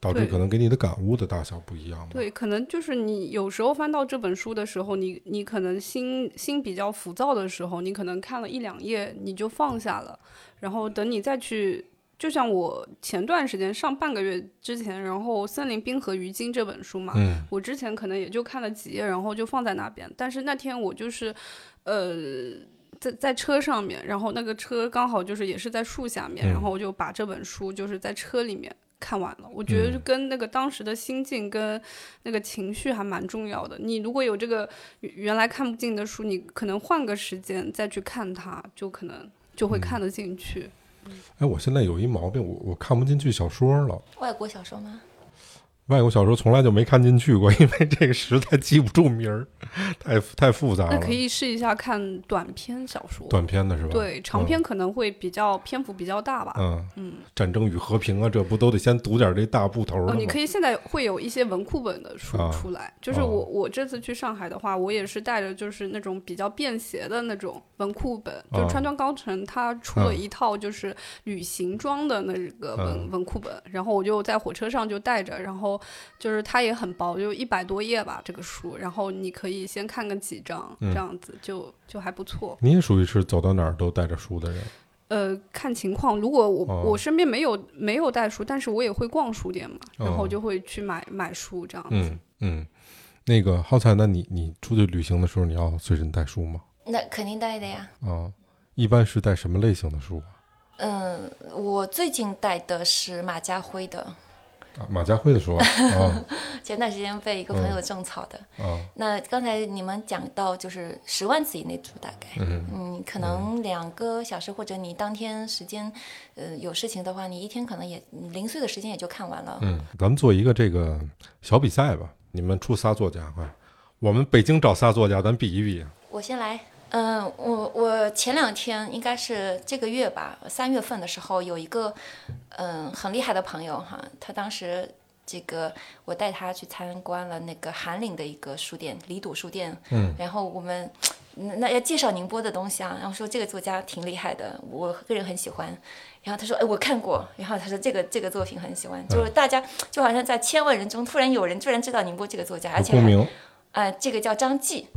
导致可能给你的感悟的大小不一样。对，可能就是你有时候翻到这本书的时候，你你可能心心比较浮躁的时候，你可能看了一两页你就放下了，然后等你再去。就像我前段时间上半个月之前，然后《森林冰河鱼精》这本书嘛，我之前可能也就看了几页，然后就放在那边。但是那天我就是，呃，在在车上面，然后那个车刚好就是也是在树下面，然后我就把这本书就是在车里面看完了。我觉得跟那个当时的心境跟那个情绪还蛮重要的。你如果有这个原来看不进的书，你可能换个时间再去看它，就可能就会看得进去。哎，我现在有一毛病，我我看不进去小说了。外国小说吗？外国小说从来就没看进去过，因为这个实在记不住名儿，太太复杂了。那可以试一下看短篇小说，短篇的是吧？对，长篇可能会比较篇幅比较大吧。嗯嗯，战争与和平啊，这不都得先读点这大部头的哦？你可以现在会有一些文库本的书出来，就是我我这次去上海的话，我也是带着就是那种比较便携的那种文库本，就川端康成他出了一套就是旅行装的那个文文库本，然后我就在火车上就带着，然后。就是它也很薄，就一百多页吧，这个书。然后你可以先看个几章，这样子就就还不错。你也属于是走到哪儿都带着书的人。呃，看情况，如果我我身边没有没有带书，但是我也会逛书店嘛，然后就会去买买书这样子。嗯嗯，那个浩才，那你你出去旅行的时候，你要随身带书吗？那肯定带的呀。啊，一般是带什么类型的书？嗯，我最近带的是马家辉的。马家辉的书啊，前段时间被一个朋友种草的。那刚才你们讲到就是十万字以内读，大概，嗯，可能两个小时，或者你当天时间，呃，有事情的话，你一天可能也零碎的时间也就看完了。嗯，咱们做一个这个小比赛吧，你们出仨作家，啊，我们北京找仨作家，咱比一比。我先来。嗯，我我前两天应该是这个月吧，三月份的时候有一个嗯很厉害的朋友哈，他当时这个我带他去参观了那个韩岭的一个书店李笃书店，嗯，然后我们那要介绍宁波的东西啊，然后说这个作家挺厉害的，我个人很喜欢，然后他说哎我看过，然后他说这个这个作品很喜欢，就是大家就好像在千万人中突然有人居然知道宁波这个作家，而且还呃这个叫张继。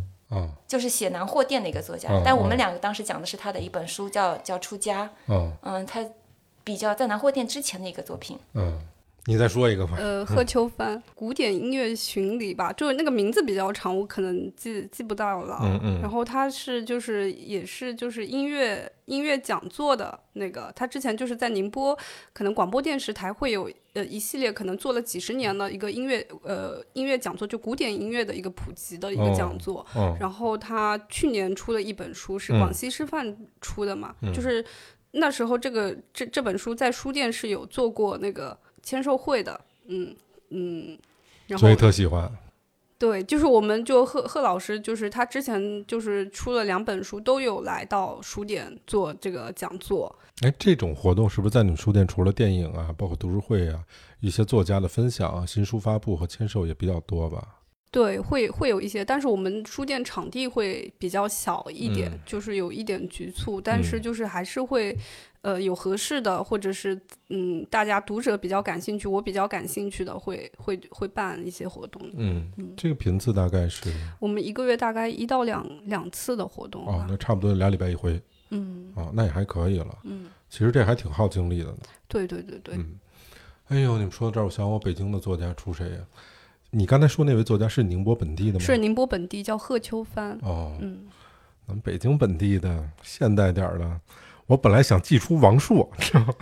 就是写南货店的一个作家，但我们两个当时讲的是他的一本书，叫叫出家。嗯，嗯，他比较在南货店之前的一个作品。嗯。你再说一个吧。呃，贺秋帆《古典音乐巡礼》吧，就是那个名字比较长，我可能记记不到了。嗯嗯。然后他是就是也是就是音乐音乐讲座的那个，他之前就是在宁波，可能广播电视台会有呃一系列可能做了几十年的一个音乐呃音乐讲座，就古典音乐的一个普及的一个讲座。然后他去年出了一本书，是广西师范出的嘛，就是那时候这个这这本书在书店是有做过那个。签售会的，嗯嗯，然后所以特喜欢。对，就是我们就贺贺老师，就是他之前就是出了两本书，都有来到书店做这个讲座。哎，这种活动是不是在你们书店除了电影啊，包括读书会啊，一些作家的分享、新书发布和签售也比较多吧？对，会会有一些，但是我们书店场地会比较小一点，就是有一点局促，但是就是还是会。呃，有合适的，或者是嗯，大家读者比较感兴趣，我比较感兴趣的，会会会办一些活动。嗯，这个频次大概是？我们一个月大概一到两两次的活动。哦，那差不多俩礼拜一回。嗯。哦，那也还可以了。嗯。其实这还挺耗精力的呢。对对对对。嗯。哎呦，你们说到这儿，我想我北京的作家出谁呀？你刚才说那位作家是宁波本地的吗？是宁波本地，叫贺秋帆。哦。嗯。咱们北京本地的，现代点儿的。我本来想寄出王朔，知道吗？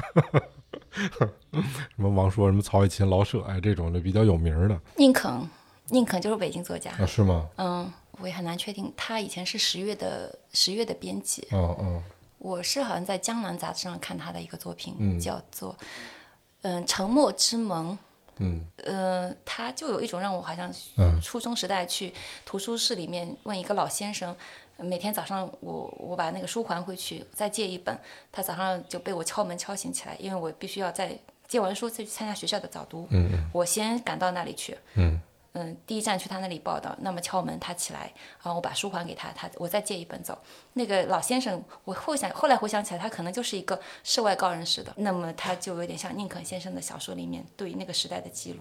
什么王朔，什么曹雪芹、老舍，哎，这种的比较有名的。宁肯，宁肯就是北京作家啊？是吗？嗯，我也很难确定。他以前是十月的十月的编辑。哦哦。我是好像在《江南》杂志上看他的一个作品，叫做《嗯沉默之门》。嗯。呃，他就有一种让我好像初中时代去图书室里面问一个老先生。每天早上，我我把那个书还回去，再借一本。他早上就被我敲门敲醒起来，因为我必须要在借完书再去参加学校的早读。我先赶到那里去。嗯。嗯，第一站去他那里报道。那么敲门，他起来，然后我把书还给他，他我再借一本走。那个老先生，我后想后来回想起来，他可能就是一个世外高人似的。那么他就有点像宁肯先生的小说里面对于那个时代的记录。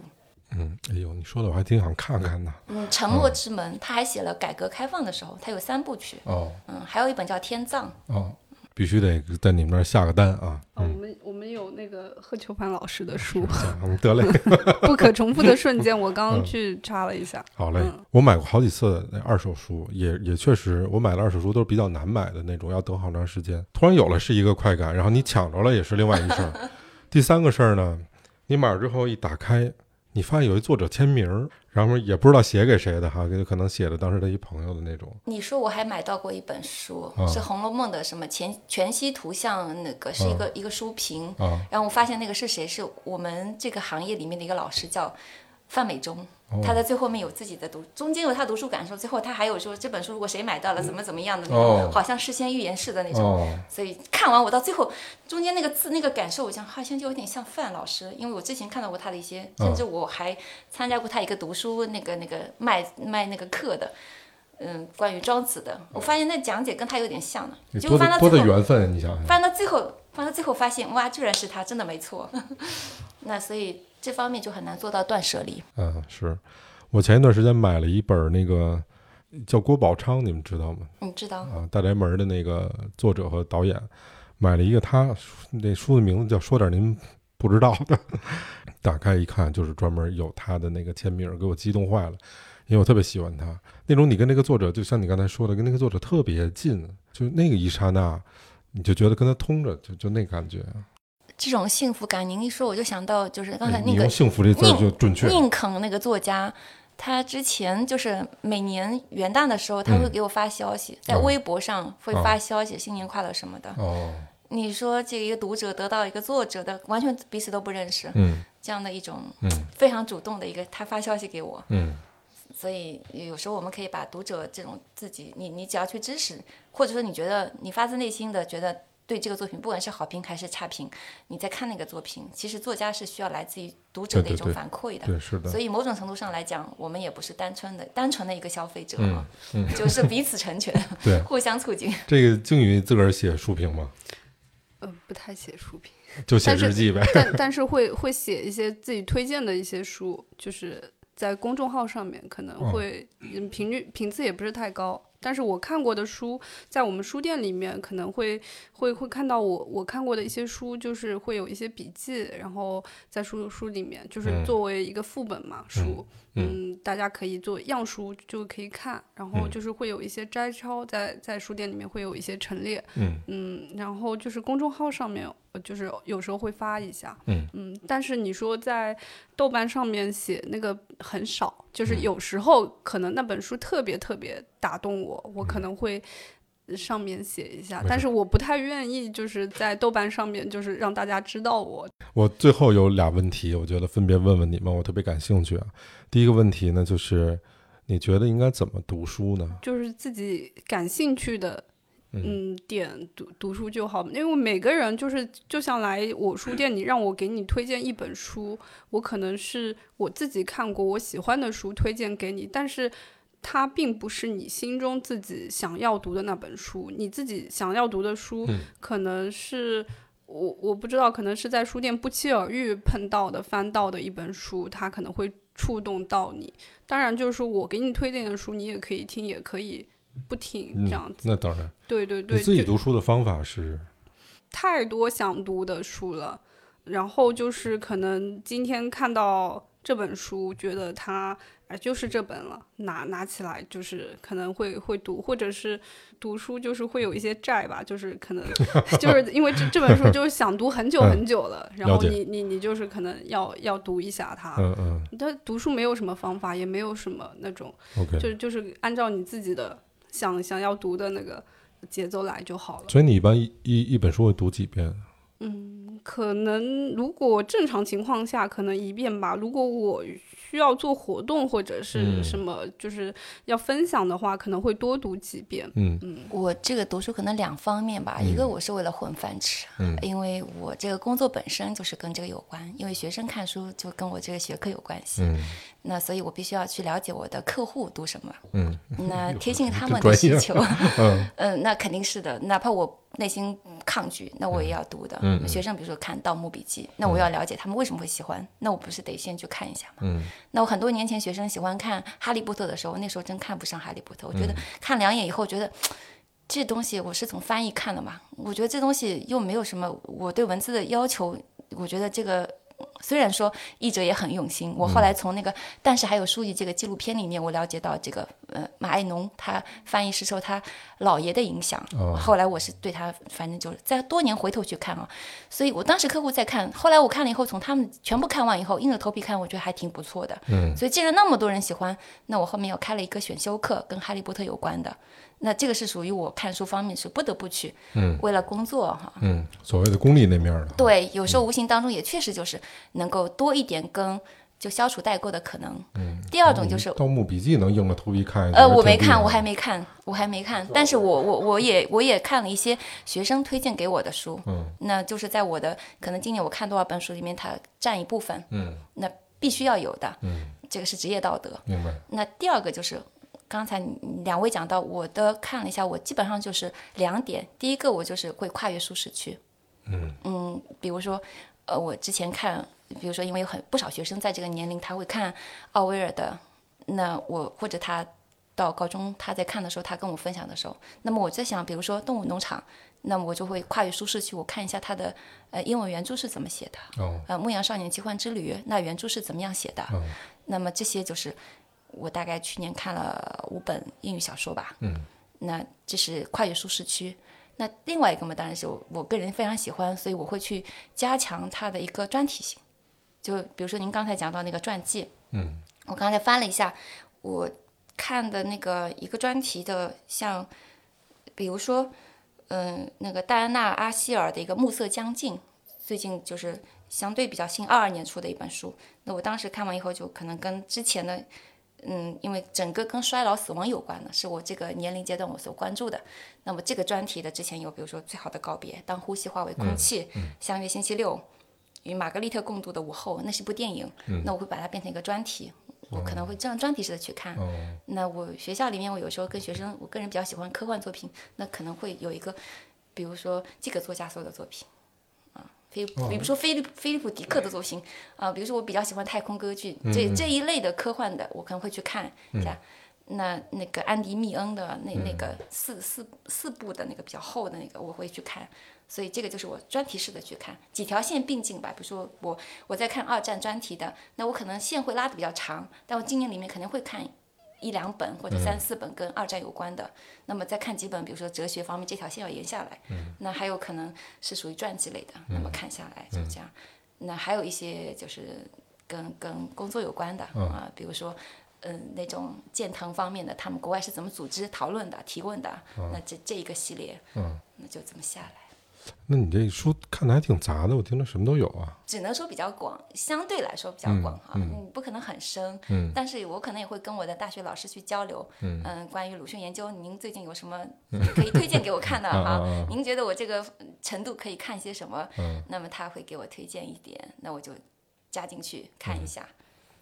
嗯，哎呦，你说的我还挺想看看的。嗯，沉默之门，他还写了改革开放的时候，他有三部曲。哦，嗯，还有一本叫天葬。哦，必须得在你们那儿下个单啊。哦，我们我们有那个贺秋帆老师的书。得嘞。不可重复的瞬间，我刚刚去查了一下。好嘞，我买过好几次那二手书，也也确实，我买的二手书都是比较难买的那种，要等好长时间。突然有了是一个快感，然后你抢着了也是另外一事儿。第三个事儿呢，你买了之后一打开。你发现有一作者签名儿，然后也不知道写给谁的哈，可能写的当时的一朋友的那种。你说我还买到过一本书，是《红楼梦》的什么全全息图像，那个是一个一个书评，然后我发现那个是谁，是我们这个行业里面的一个老师，叫范美忠。他在最后面有自己的读，中间有他读书感受，最后他还有说这本书如果谁买到了怎么怎么样的那种，好像事先预言式的那种。所以看完我到最后中间那个字那个感受，我想好像就有点像范老师，因为我之前看到过他的一些，甚至我还参加过他一个读书那个那个卖卖那个课的，嗯，关于庄子的，我发现那讲解跟他有点像呢。就翻到多的缘分，你想想。翻到最后，翻到最后发现哇，居然是他，真的没错。那所以。这方面就很难做到断舍离。嗯，是我前一段时间买了一本那个叫郭宝昌，你们知道吗？嗯，知道啊，大宅门的那个作者和导演，买了一个他那书的名字叫《说点您不知道的》，打开一看就是专门有他的那个签名，给我激动坏了，因为我特别喜欢他那种，你跟那个作者就像你刚才说的，跟那个作者特别近，就那个一刹那，你就觉得跟他通着，就就那感觉。这种幸福感，您一说我就想到，就是刚才那个“幸福”这字就准确。宁肯那个作家，他之前就是每年元旦的时候，他会给我发消息，在微博上会发消息，新年快乐什么的。哦，你说这一个读者得到一个作者的，完全彼此都不认识，嗯，这样的一种嗯非常主动的一个，他发消息给我，嗯，所以有时候我们可以把读者这种自己，你你只要去支持，或者说你觉得你发自内心的觉得。对这个作品，不管是好评还是差评，你在看那个作品，其实作家是需要来自于读者的一种反馈的。对，是的。所以某种程度上来讲，我们也不是单纯的、单纯的一个消费者啊，就是彼此成全，对，互相促进。这个靖宇自个儿写书评吗？嗯，不太写书评，就写日记呗。但但是会会写一些自己推荐的一些书，就是在公众号上面可能会频率频次也不是太高。但是我看过的书，在我们书店里面可能会会会看到我我看过的一些书，就是会有一些笔记，然后在书书里面就是作为一个副本嘛书，嗯，大家可以做样书就可以看，然后就是会有一些摘抄在在书店里面会有一些陈列，嗯。嗯，然后就是公众号上面。就是有时候会发一下，嗯嗯，但是你说在豆瓣上面写那个很少，就是有时候可能那本书特别特别打动我，我可能会上面写一下，但是我不太愿意就是在豆瓣上面就是让大家知道我。我最后有俩问题，我觉得分别问问你们，我特别感兴趣啊。第一个问题呢，就是你觉得应该怎么读书呢？就是自己感兴趣的。嗯，点读读书就好，因为每个人就是就像来我书店，你让我给你推荐一本书，我可能是我自己看过我喜欢的书推荐给你，但是它并不是你心中自己想要读的那本书。你自己想要读的书，可能是我我不知道，可能是在书店不期而遇碰到的翻到的一本书，它可能会触动到你。当然，就是说我给你推荐的书，你也可以听，也可以。不听这样子，那当然，对对对。你自己读书的方法是？太多想读的书了，然后就是可能今天看到这本书，觉得它哎就是这本了，拿拿起来就是可能会会读，或者是读书就是会有一些债吧，就是可能 就是因为这这本书就是想读很久很久了，然后你你你就是可能要要读一下它，嗯嗯。但读书没有什么方法，也没有什么那种，OK，就就是按照你自己的。想想要读的那个节奏来就好了。所以你一般一一一本书会读几遍？嗯，可能如果正常情况下，可能一遍吧。如果我。需要做活动或者是什么，就是要分享的话，可能会多读几遍。嗯嗯，我这个读书可能两方面吧，一个我是为了混饭吃，因为我这个工作本身就是跟这个有关，因为学生看书就跟我这个学科有关系。嗯，那所以我必须要去了解我的客户读什么。嗯，那贴近他们的需求。嗯嗯，那肯定是的，哪怕我。内心抗拒，那我也要读的。嗯，学生比如说看《盗墓笔记》，那我要了解他们为什么会喜欢，那我不是得先去看一下吗？嗯，那我很多年前学生喜欢看《哈利波特》的时候，那时候真看不上《哈利波特》，我觉得看两眼以后觉得这东西我是从翻译看的嘛，我觉得这东西又没有什么我对文字的要求，我觉得这个。虽然说译者也很用心，我后来从那个《但是还有书籍》这个纪录片里面，我了解到这个呃马爱农他翻译是受他姥爷的影响。后来我是对他，反正就是在多年回头去看啊，所以我当时客户在看，后来我看了以后，从他们全部看完以后，硬着头皮看，我觉得还挺不错的。嗯，所以既然那么多人喜欢，那我后面又开了一个选修课，跟《哈利波特》有关的。那这个是属于我看书方面是不得不去，嗯，为了工作哈，嗯，所谓的功利那面的，对，有时候无形当中也确实就是能够多一点跟就消除代沟的可能。嗯，第二种就是《盗墓笔记》能硬着头皮看，呃，我没看，我还没看，我还没看，但是我我我也我也看了一些学生推荐给我的书，嗯，那就是在我的可能今年我看多少本书里面，它占一部分，嗯，那必须要有的，嗯，这个是职业道德，明白。那第二个就是。刚才两位讲到，我的看了一下，我基本上就是两点。第一个，我就是会跨越舒适区。嗯嗯，比如说，呃，我之前看，比如说，因为有很不少学生在这个年龄，他会看奥威尔的。那我或者他到高中他在看的时候，他跟我分享的时候，那么我在想，比如说《动物农场》，那么我就会跨越舒适区，我看一下他的呃英文原著是怎么写的。哦。呃，《牧羊少年奇幻之旅》那原著是怎么样写的？那么这些就是。我大概去年看了五本英语小说吧，嗯，那这是跨越舒适区。那另外一个嘛，当然是我个人非常喜欢，所以我会去加强它的一个专题性。就比如说您刚才讲到那个传记，嗯，我刚才翻了一下，我看的那个一个专题的，像比如说，嗯，那个戴安娜·阿希尔的一个《暮色将近》，最近就是相对比较新，二二年出的一本书。那我当时看完以后，就可能跟之前的。嗯，因为整个跟衰老、死亡有关的，是我这个年龄阶段我所关注的。那么这个专题的之前有，比如说《最好的告别》，当呼吸化为空气，相约星期六，与玛格丽特共度的午后，那是一部电影。那我会把它变成一个专题，我可能会这样专题式的去看。那我学校里面，我有时候跟学生，我个人比较喜欢科幻作品，那可能会有一个，比如说这个作家所有的作品。比比如说菲利菲利普迪克的作品啊，比如说我比较喜欢太空歌剧这这一类的科幻的，我可能会去看一下。那那个安迪密恩的那那个四四四部的那个比较厚的那个，我会去看。所以这个就是我专题式的去看，几条线并进吧。比如说我我在看二战专题的，那我可能线会拉的比较长，但我今年里面肯定会看。一两本或者三四本跟二战有关的，那么再看几本，比如说哲学方面这条线要延下来，那还有可能是属于传记类的，那么看下来就这样。那还有一些就是跟跟工作有关的啊，比如说嗯那种建堂方面的，他们国外是怎么组织讨论的、提问的，那这这一个系列，嗯，那就这么下来。那你这书看的还挺杂的，我听着什么都有啊。只能说比较广，相对来说比较广哈，嗯，不可能很深，嗯，但是我可能也会跟我的大学老师去交流，嗯，关于鲁迅研究，您最近有什么可以推荐给我看的哈？您觉得我这个程度可以看些什么？嗯，那么他会给我推荐一点，那我就加进去看一下。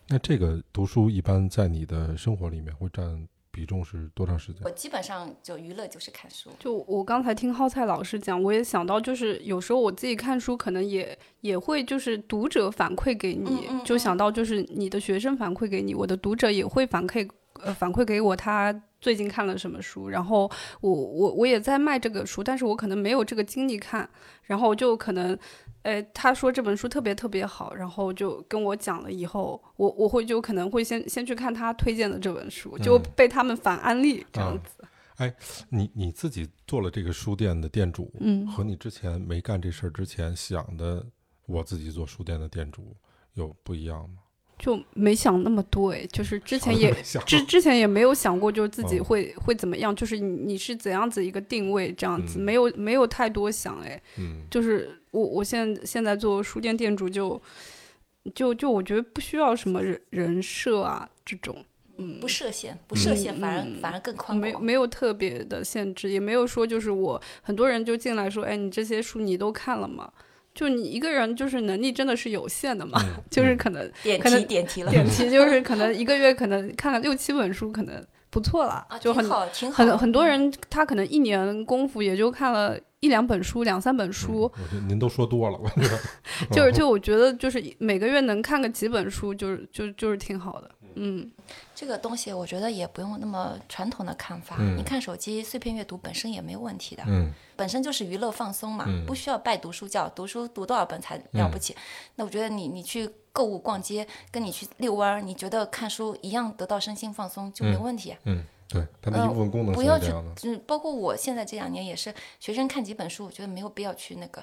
那这个读书一般在你的生活里面会占？比重是多长时间？我基本上就娱乐就是看书。就我刚才听浩菜老师讲，我也想到，就是有时候我自己看书，可能也也会就是读者反馈给你，就想到就是你的学生反馈给你，我的读者也会反馈呃反馈给我他最近看了什么书，然后我我我也在卖这个书，但是我可能没有这个精力看，然后就可能。哎，他说这本书特别特别好，然后就跟我讲了。以后我我会就可能会先先去看他推荐的这本书，就被他们反安利这样子。哎，你你自己做了这个书店的店主，嗯，和你之前没干这事儿之前想的，我自己做书店的店主有不一样吗？就没想那么多，哎，就是之前也之之前也没有想过，就是自己会会怎么样，就是你你是怎样子一个定位这样子，没有没有太多想，哎，嗯，就是我我现在现在做书店店主就就就我觉得不需要什么人人设啊这种，嗯，不设限，不设限反而反而更宽广，没没有特别的限制，也没有说就是我很多人就进来说，哎，你这些书你都看了吗？就你一个人，就是能力真的是有限的嘛，就是可能点题点题了，点题就是 可能一个月可能看了六七本书，可能不错了，就很挺好很很多人他可能一年功夫也就看了一两本书，两三本书。您都说多了，我觉得 就是就我觉得就是每个月能看个几本书，就是就就是挺好的。嗯，这个东西我觉得也不用那么传统的看法。你看手机碎片阅读本身也没有问题的，嗯，本身就是娱乐放松嘛，不需要拜读书教，读书读多少本才了不起。那我觉得你你去购物逛街，跟你去遛弯儿，你觉得看书一样得到身心放松就没问题。嗯，对，它的一部分功能不要去，嗯，包括我现在这两年也是，学生看几本书，我觉得没有必要去那个，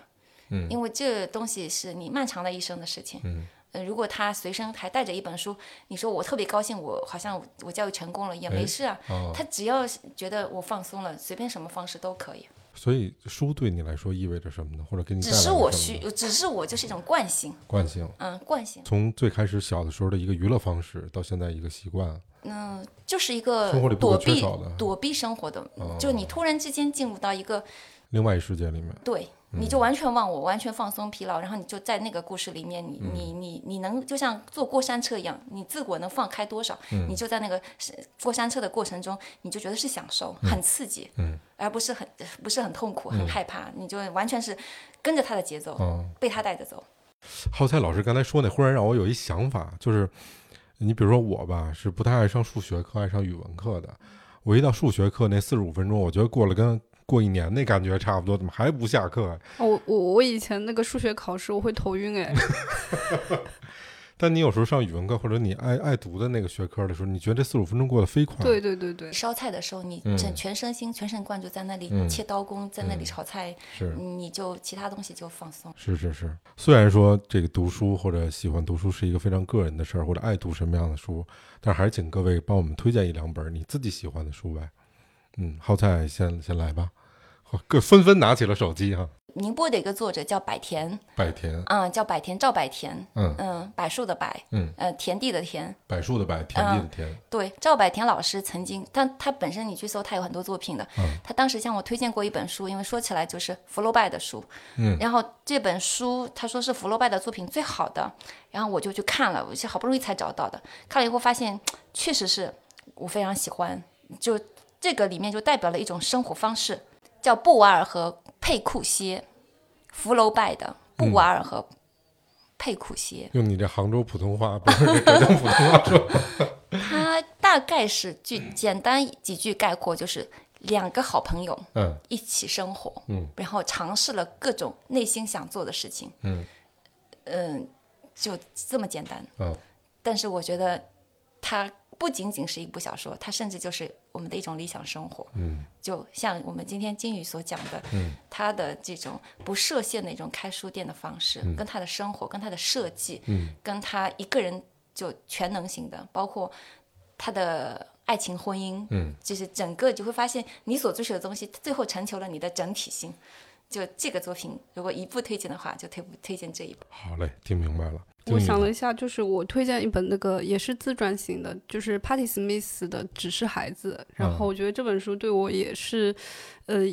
嗯，因为这东西是你漫长的一生的事情，嗯。如果他随身还带着一本书，你说我特别高兴，我好像我教育成功了也没事啊。他只要觉得我放松了，随便什么方式都可以。所以书对你来说意味着什么呢？或者给你只是我需，只是我就是一种惯性。惯性，嗯，惯性。从最开始小的时候的一个娱乐方式，到现在一个习惯。嗯，就是一个生活里躲避的躲避生活的，就你突然之间进入到一个另外一世界里面。对。你就完全忘我，完全放松疲劳，然后你就在那个故事里面，你你你你能就像坐过山车一样，你自我能放开多少，你就在那个过山车的过程中，你就觉得是享受，很刺激，而不是很不是很痛苦、很害怕，你就完全是跟着他的节奏，被他带着走。浩菜老师刚才说那，忽然让我有一想法，就是你比如说我吧，是不太爱上数学课、爱上语文课的，我一到数学课那四十五分钟，我觉得过了跟。过一年那感觉差不多，怎么还不下课？我我我以前那个数学考试我会头晕哎。但你有时候上语文课或者你爱爱读的那个学科的时候，你觉得这四五分钟过得飞快。对对对对。烧菜的时候，你全全身心、全神贯注在那里切刀工，在那里炒菜，是你就其他东西就放松。是是是。虽然说这个读书或者喜欢读书是一个非常个人的事儿，或者爱读什么样的书，但还是请各位帮我们推荐一两本你自己喜欢的书呗。嗯，好菜先先来吧，各纷纷拿起了手机哈。宁波的一个作者叫百田，百田啊，叫百田赵百田，嗯嗯，柏树的柏，嗯呃，田地的田，柏树的柏，田地的田。对，赵百田老师曾经，他他本身你去搜，他有很多作品的。嗯，他当时向我推荐过一本书，因为说起来就是福楼拜的书，嗯，然后这本书他说是福楼拜的作品最好的，然后我就去看了，我是好不容易才找到的，看了以后发现确实是我非常喜欢，就。这个里面就代表了一种生活方式，叫布瓦尔和佩库歇，福楼拜的布瓦尔和佩库歇。用你这杭州普通话，不是浙江普通话说。他大概是句简单几句概括，就是两个好朋友，嗯，一起生活，嗯，然后尝试了各种内心想做的事情，嗯，嗯，就这么简单，嗯。但是我觉得它。不仅仅是一部小说，它甚至就是我们的一种理想生活。嗯，就像我们今天金宇所讲的，嗯，他的这种不设限的一种开书店的方式，跟他的生活，跟他的设计，嗯，跟他一个人就全能型的，包括他的爱情婚姻，嗯，就是整个就会发现你所追求的东西，最后成就了你的整体性。就这个作品，如果一部推荐的话，就推推荐这一部。好嘞，听明白了。我想了一下，就是我推荐一本那个也是自传型的，就是 Patty Smith 的《只是孩子》，然后我觉得这本书对我也是，呃，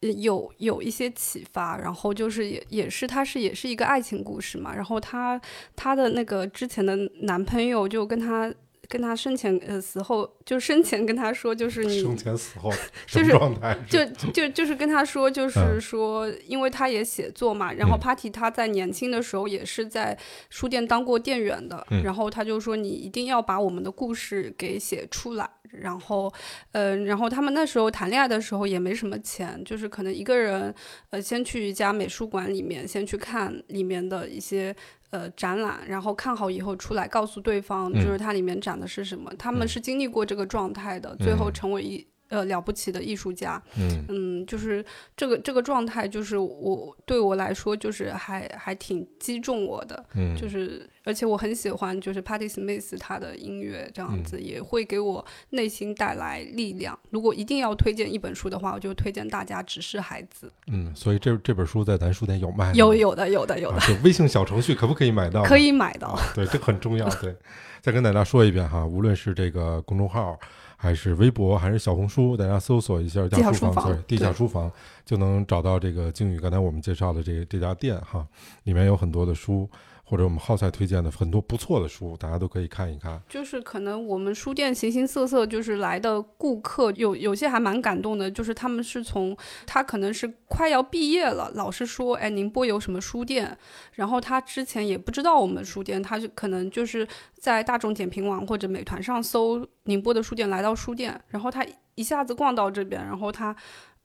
有有一些启发。然后就是也也是，它是也是一个爱情故事嘛。然后她她的那个之前的男朋友就跟她。跟他生前呃死后，就生前跟他说，就是你生前死后 就是状态，就就就是跟他说，就是说，因为他也写作嘛，然后 Party 他在年轻的时候也是在书店当过店员的，然后他就说你一定要把我们的故事给写出来，然后，呃，然后他们那时候谈恋爱的时候也没什么钱，就是可能一个人呃先去一家美术馆里面先去看里面的一些。呃，展览，然后看好以后出来告诉对方，就是它里面展的是什么。他们是经历过这个状态的，最后成为一。呃，了不起的艺术家，嗯嗯，就是这个这个状态，就是我对我来说，就是还还挺击中我的，嗯，就是而且我很喜欢，就是 Patti Smith 他的音乐这样子，也会给我内心带来力量。如果一定要推荐一本书的话，我就推荐大家《只是孩子》。嗯，所以这这本书在咱书店有卖，有有的有的有的。微信小程序可不可以买到？可以买到。对，这很重要。对，再跟大家说一遍哈，无论是这个公众号。还是微博，还是小红书，大家搜索一下“地下书房”，地下书房就能找到这个靖宇刚才我们介绍的这这家店哈，里面有很多的书。或者我们浩赛推荐的很多不错的书，大家都可以看一看。就是可能我们书店形形色色，就是来的顾客有有些还蛮感动的，就是他们是从他可能是快要毕业了，老师说，哎，宁波有什么书店？然后他之前也不知道我们书店，他就可能就是在大众点评网或者美团上搜宁波的书店，来到书店，然后他一下子逛到这边，然后他。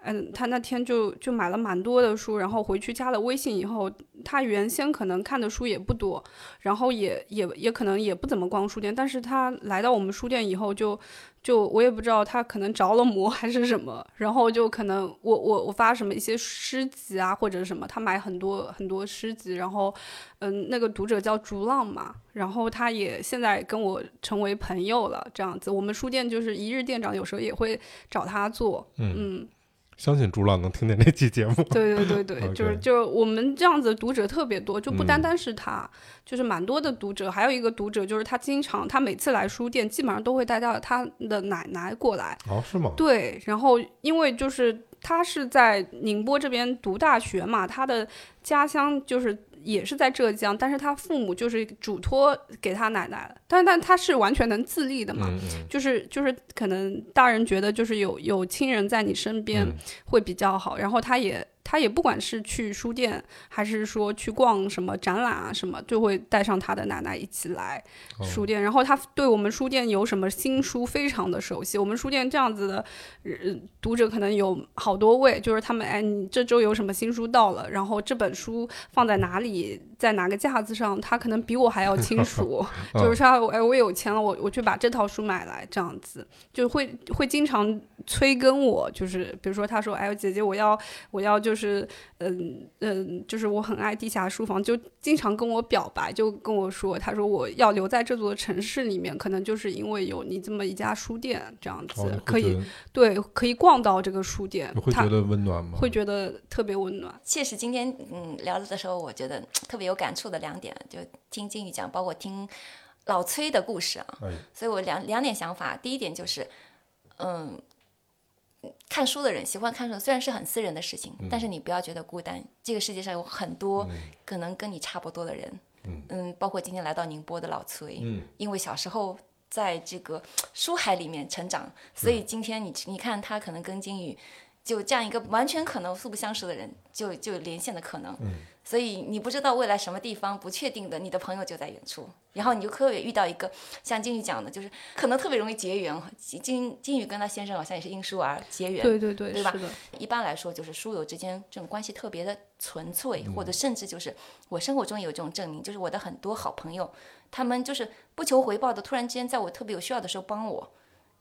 嗯，他那天就就买了蛮多的书，然后回去加了微信以后，他原先可能看的书也不多，然后也也也可能也不怎么逛书店，但是他来到我们书店以后，就就我也不知道他可能着了魔还是什么，然后就可能我我我发什么一些诗集啊或者什么，他买很多很多诗集，然后嗯，那个读者叫逐浪嘛，然后他也现在跟我成为朋友了，这样子，我们书店就是一日店长有时候也会找他做，嗯。相信朱浪能听见这期节目。对对对对，就是就是我们这样子读者特别多，就不单单是他，就是蛮多的读者。还有一个读者，就是他经常，他每次来书店，基本上都会带到他的奶奶过来。哦，是吗？对，然后因为就是他是在宁波这边读大学嘛，他的家乡就是。也是在浙江，但是他父母就是嘱托给他奶奶，但但他是完全能自立的嘛，就是就是可能大人觉得就是有有亲人在你身边会比较好，然后他也。他也不管是去书店，还是说去逛什么展览啊什么，就会带上他的奶奶一起来书店。然后他对我们书店有什么新书非常的熟悉。我们书店这样子的呃读者可能有好多位，就是他们哎，你这周有什么新书到了？然后这本书放在哪里，在哪个架子上，他可能比我还要清 楚。就是说，哎，我有钱了，我我去把这套书买来，这样子就会会经常催更我。就是比如说，他说，哎，姐姐，我要我要就。是，嗯嗯，就是我很爱地下书房，就经常跟我表白，就跟我说，他说我要留在这座城市里面，可能就是因为有你这么一家书店，这样子可以，对，可以逛到这个书店，会觉得温暖吗？会觉得特别温暖。确实，今天嗯聊的时候，我觉得特别有感触的两点，就听金宇讲，包括听老崔的故事啊，所以我两两点想法，第一点就是，嗯。看书的人喜欢看书，虽然是很私人的事情，但是你不要觉得孤单。这个世界上有很多可能跟你差不多的人，嗯，包括今天来到宁波的老崔，嗯，因为小时候在这个书海里面成长，所以今天你你看他可能跟金宇就这样一个完全可能素不相识的人，就就连线的可能。所以你不知道未来什么地方不确定的，你的朋友就在远处，然后你就特别遇到一个像金宇讲的，就是可能特别容易结缘。金金宇跟他先生好像也是因书而结缘，对对对，对吧？一般来说，就是书友之间这种关系特别的纯粹，或者甚至就是我生活中有这种证明，就是我的很多好朋友，他们就是不求回报的，突然之间在我特别有需要的时候帮我。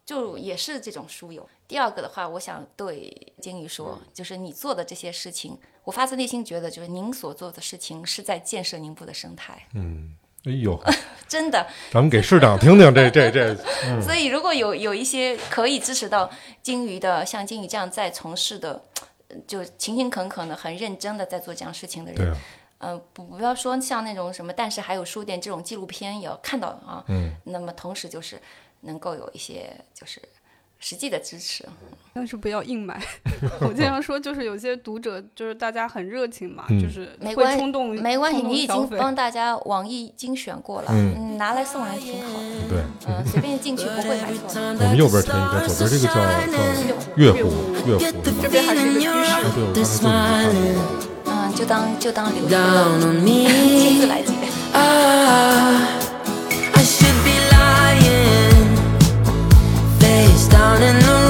就也是这种书友。第二个的话，我想对金宇说，就是你做的这些事情，我发自内心觉得，就是您所做的事情是在建设宁波的生态。嗯，哎呦，真的。咱们给市长听听这这这。所以如果有有一些可以支持到金鱼的，像金鱼这样在从事的，就勤勤恳恳的、很认真的在做这样事情的人，嗯，不不要说像那种什么，但是还有书店这种纪录片也要看到啊。嗯。那么同时就是能够有一些就是。实际的支持，但是不要硬买。我经常说，就是有些读者，就是大家很热情嘛，就是会冲动，没关系，你已经帮大家网易精选过了，嗯，拿来送人挺好的。对，嗯，随便进去不会买错。我们右边填一个，左边这个叫叫月湖，月湖，这边还是一个居室。对，我刚才就嗯，就当就当留言，亲自来接。down in the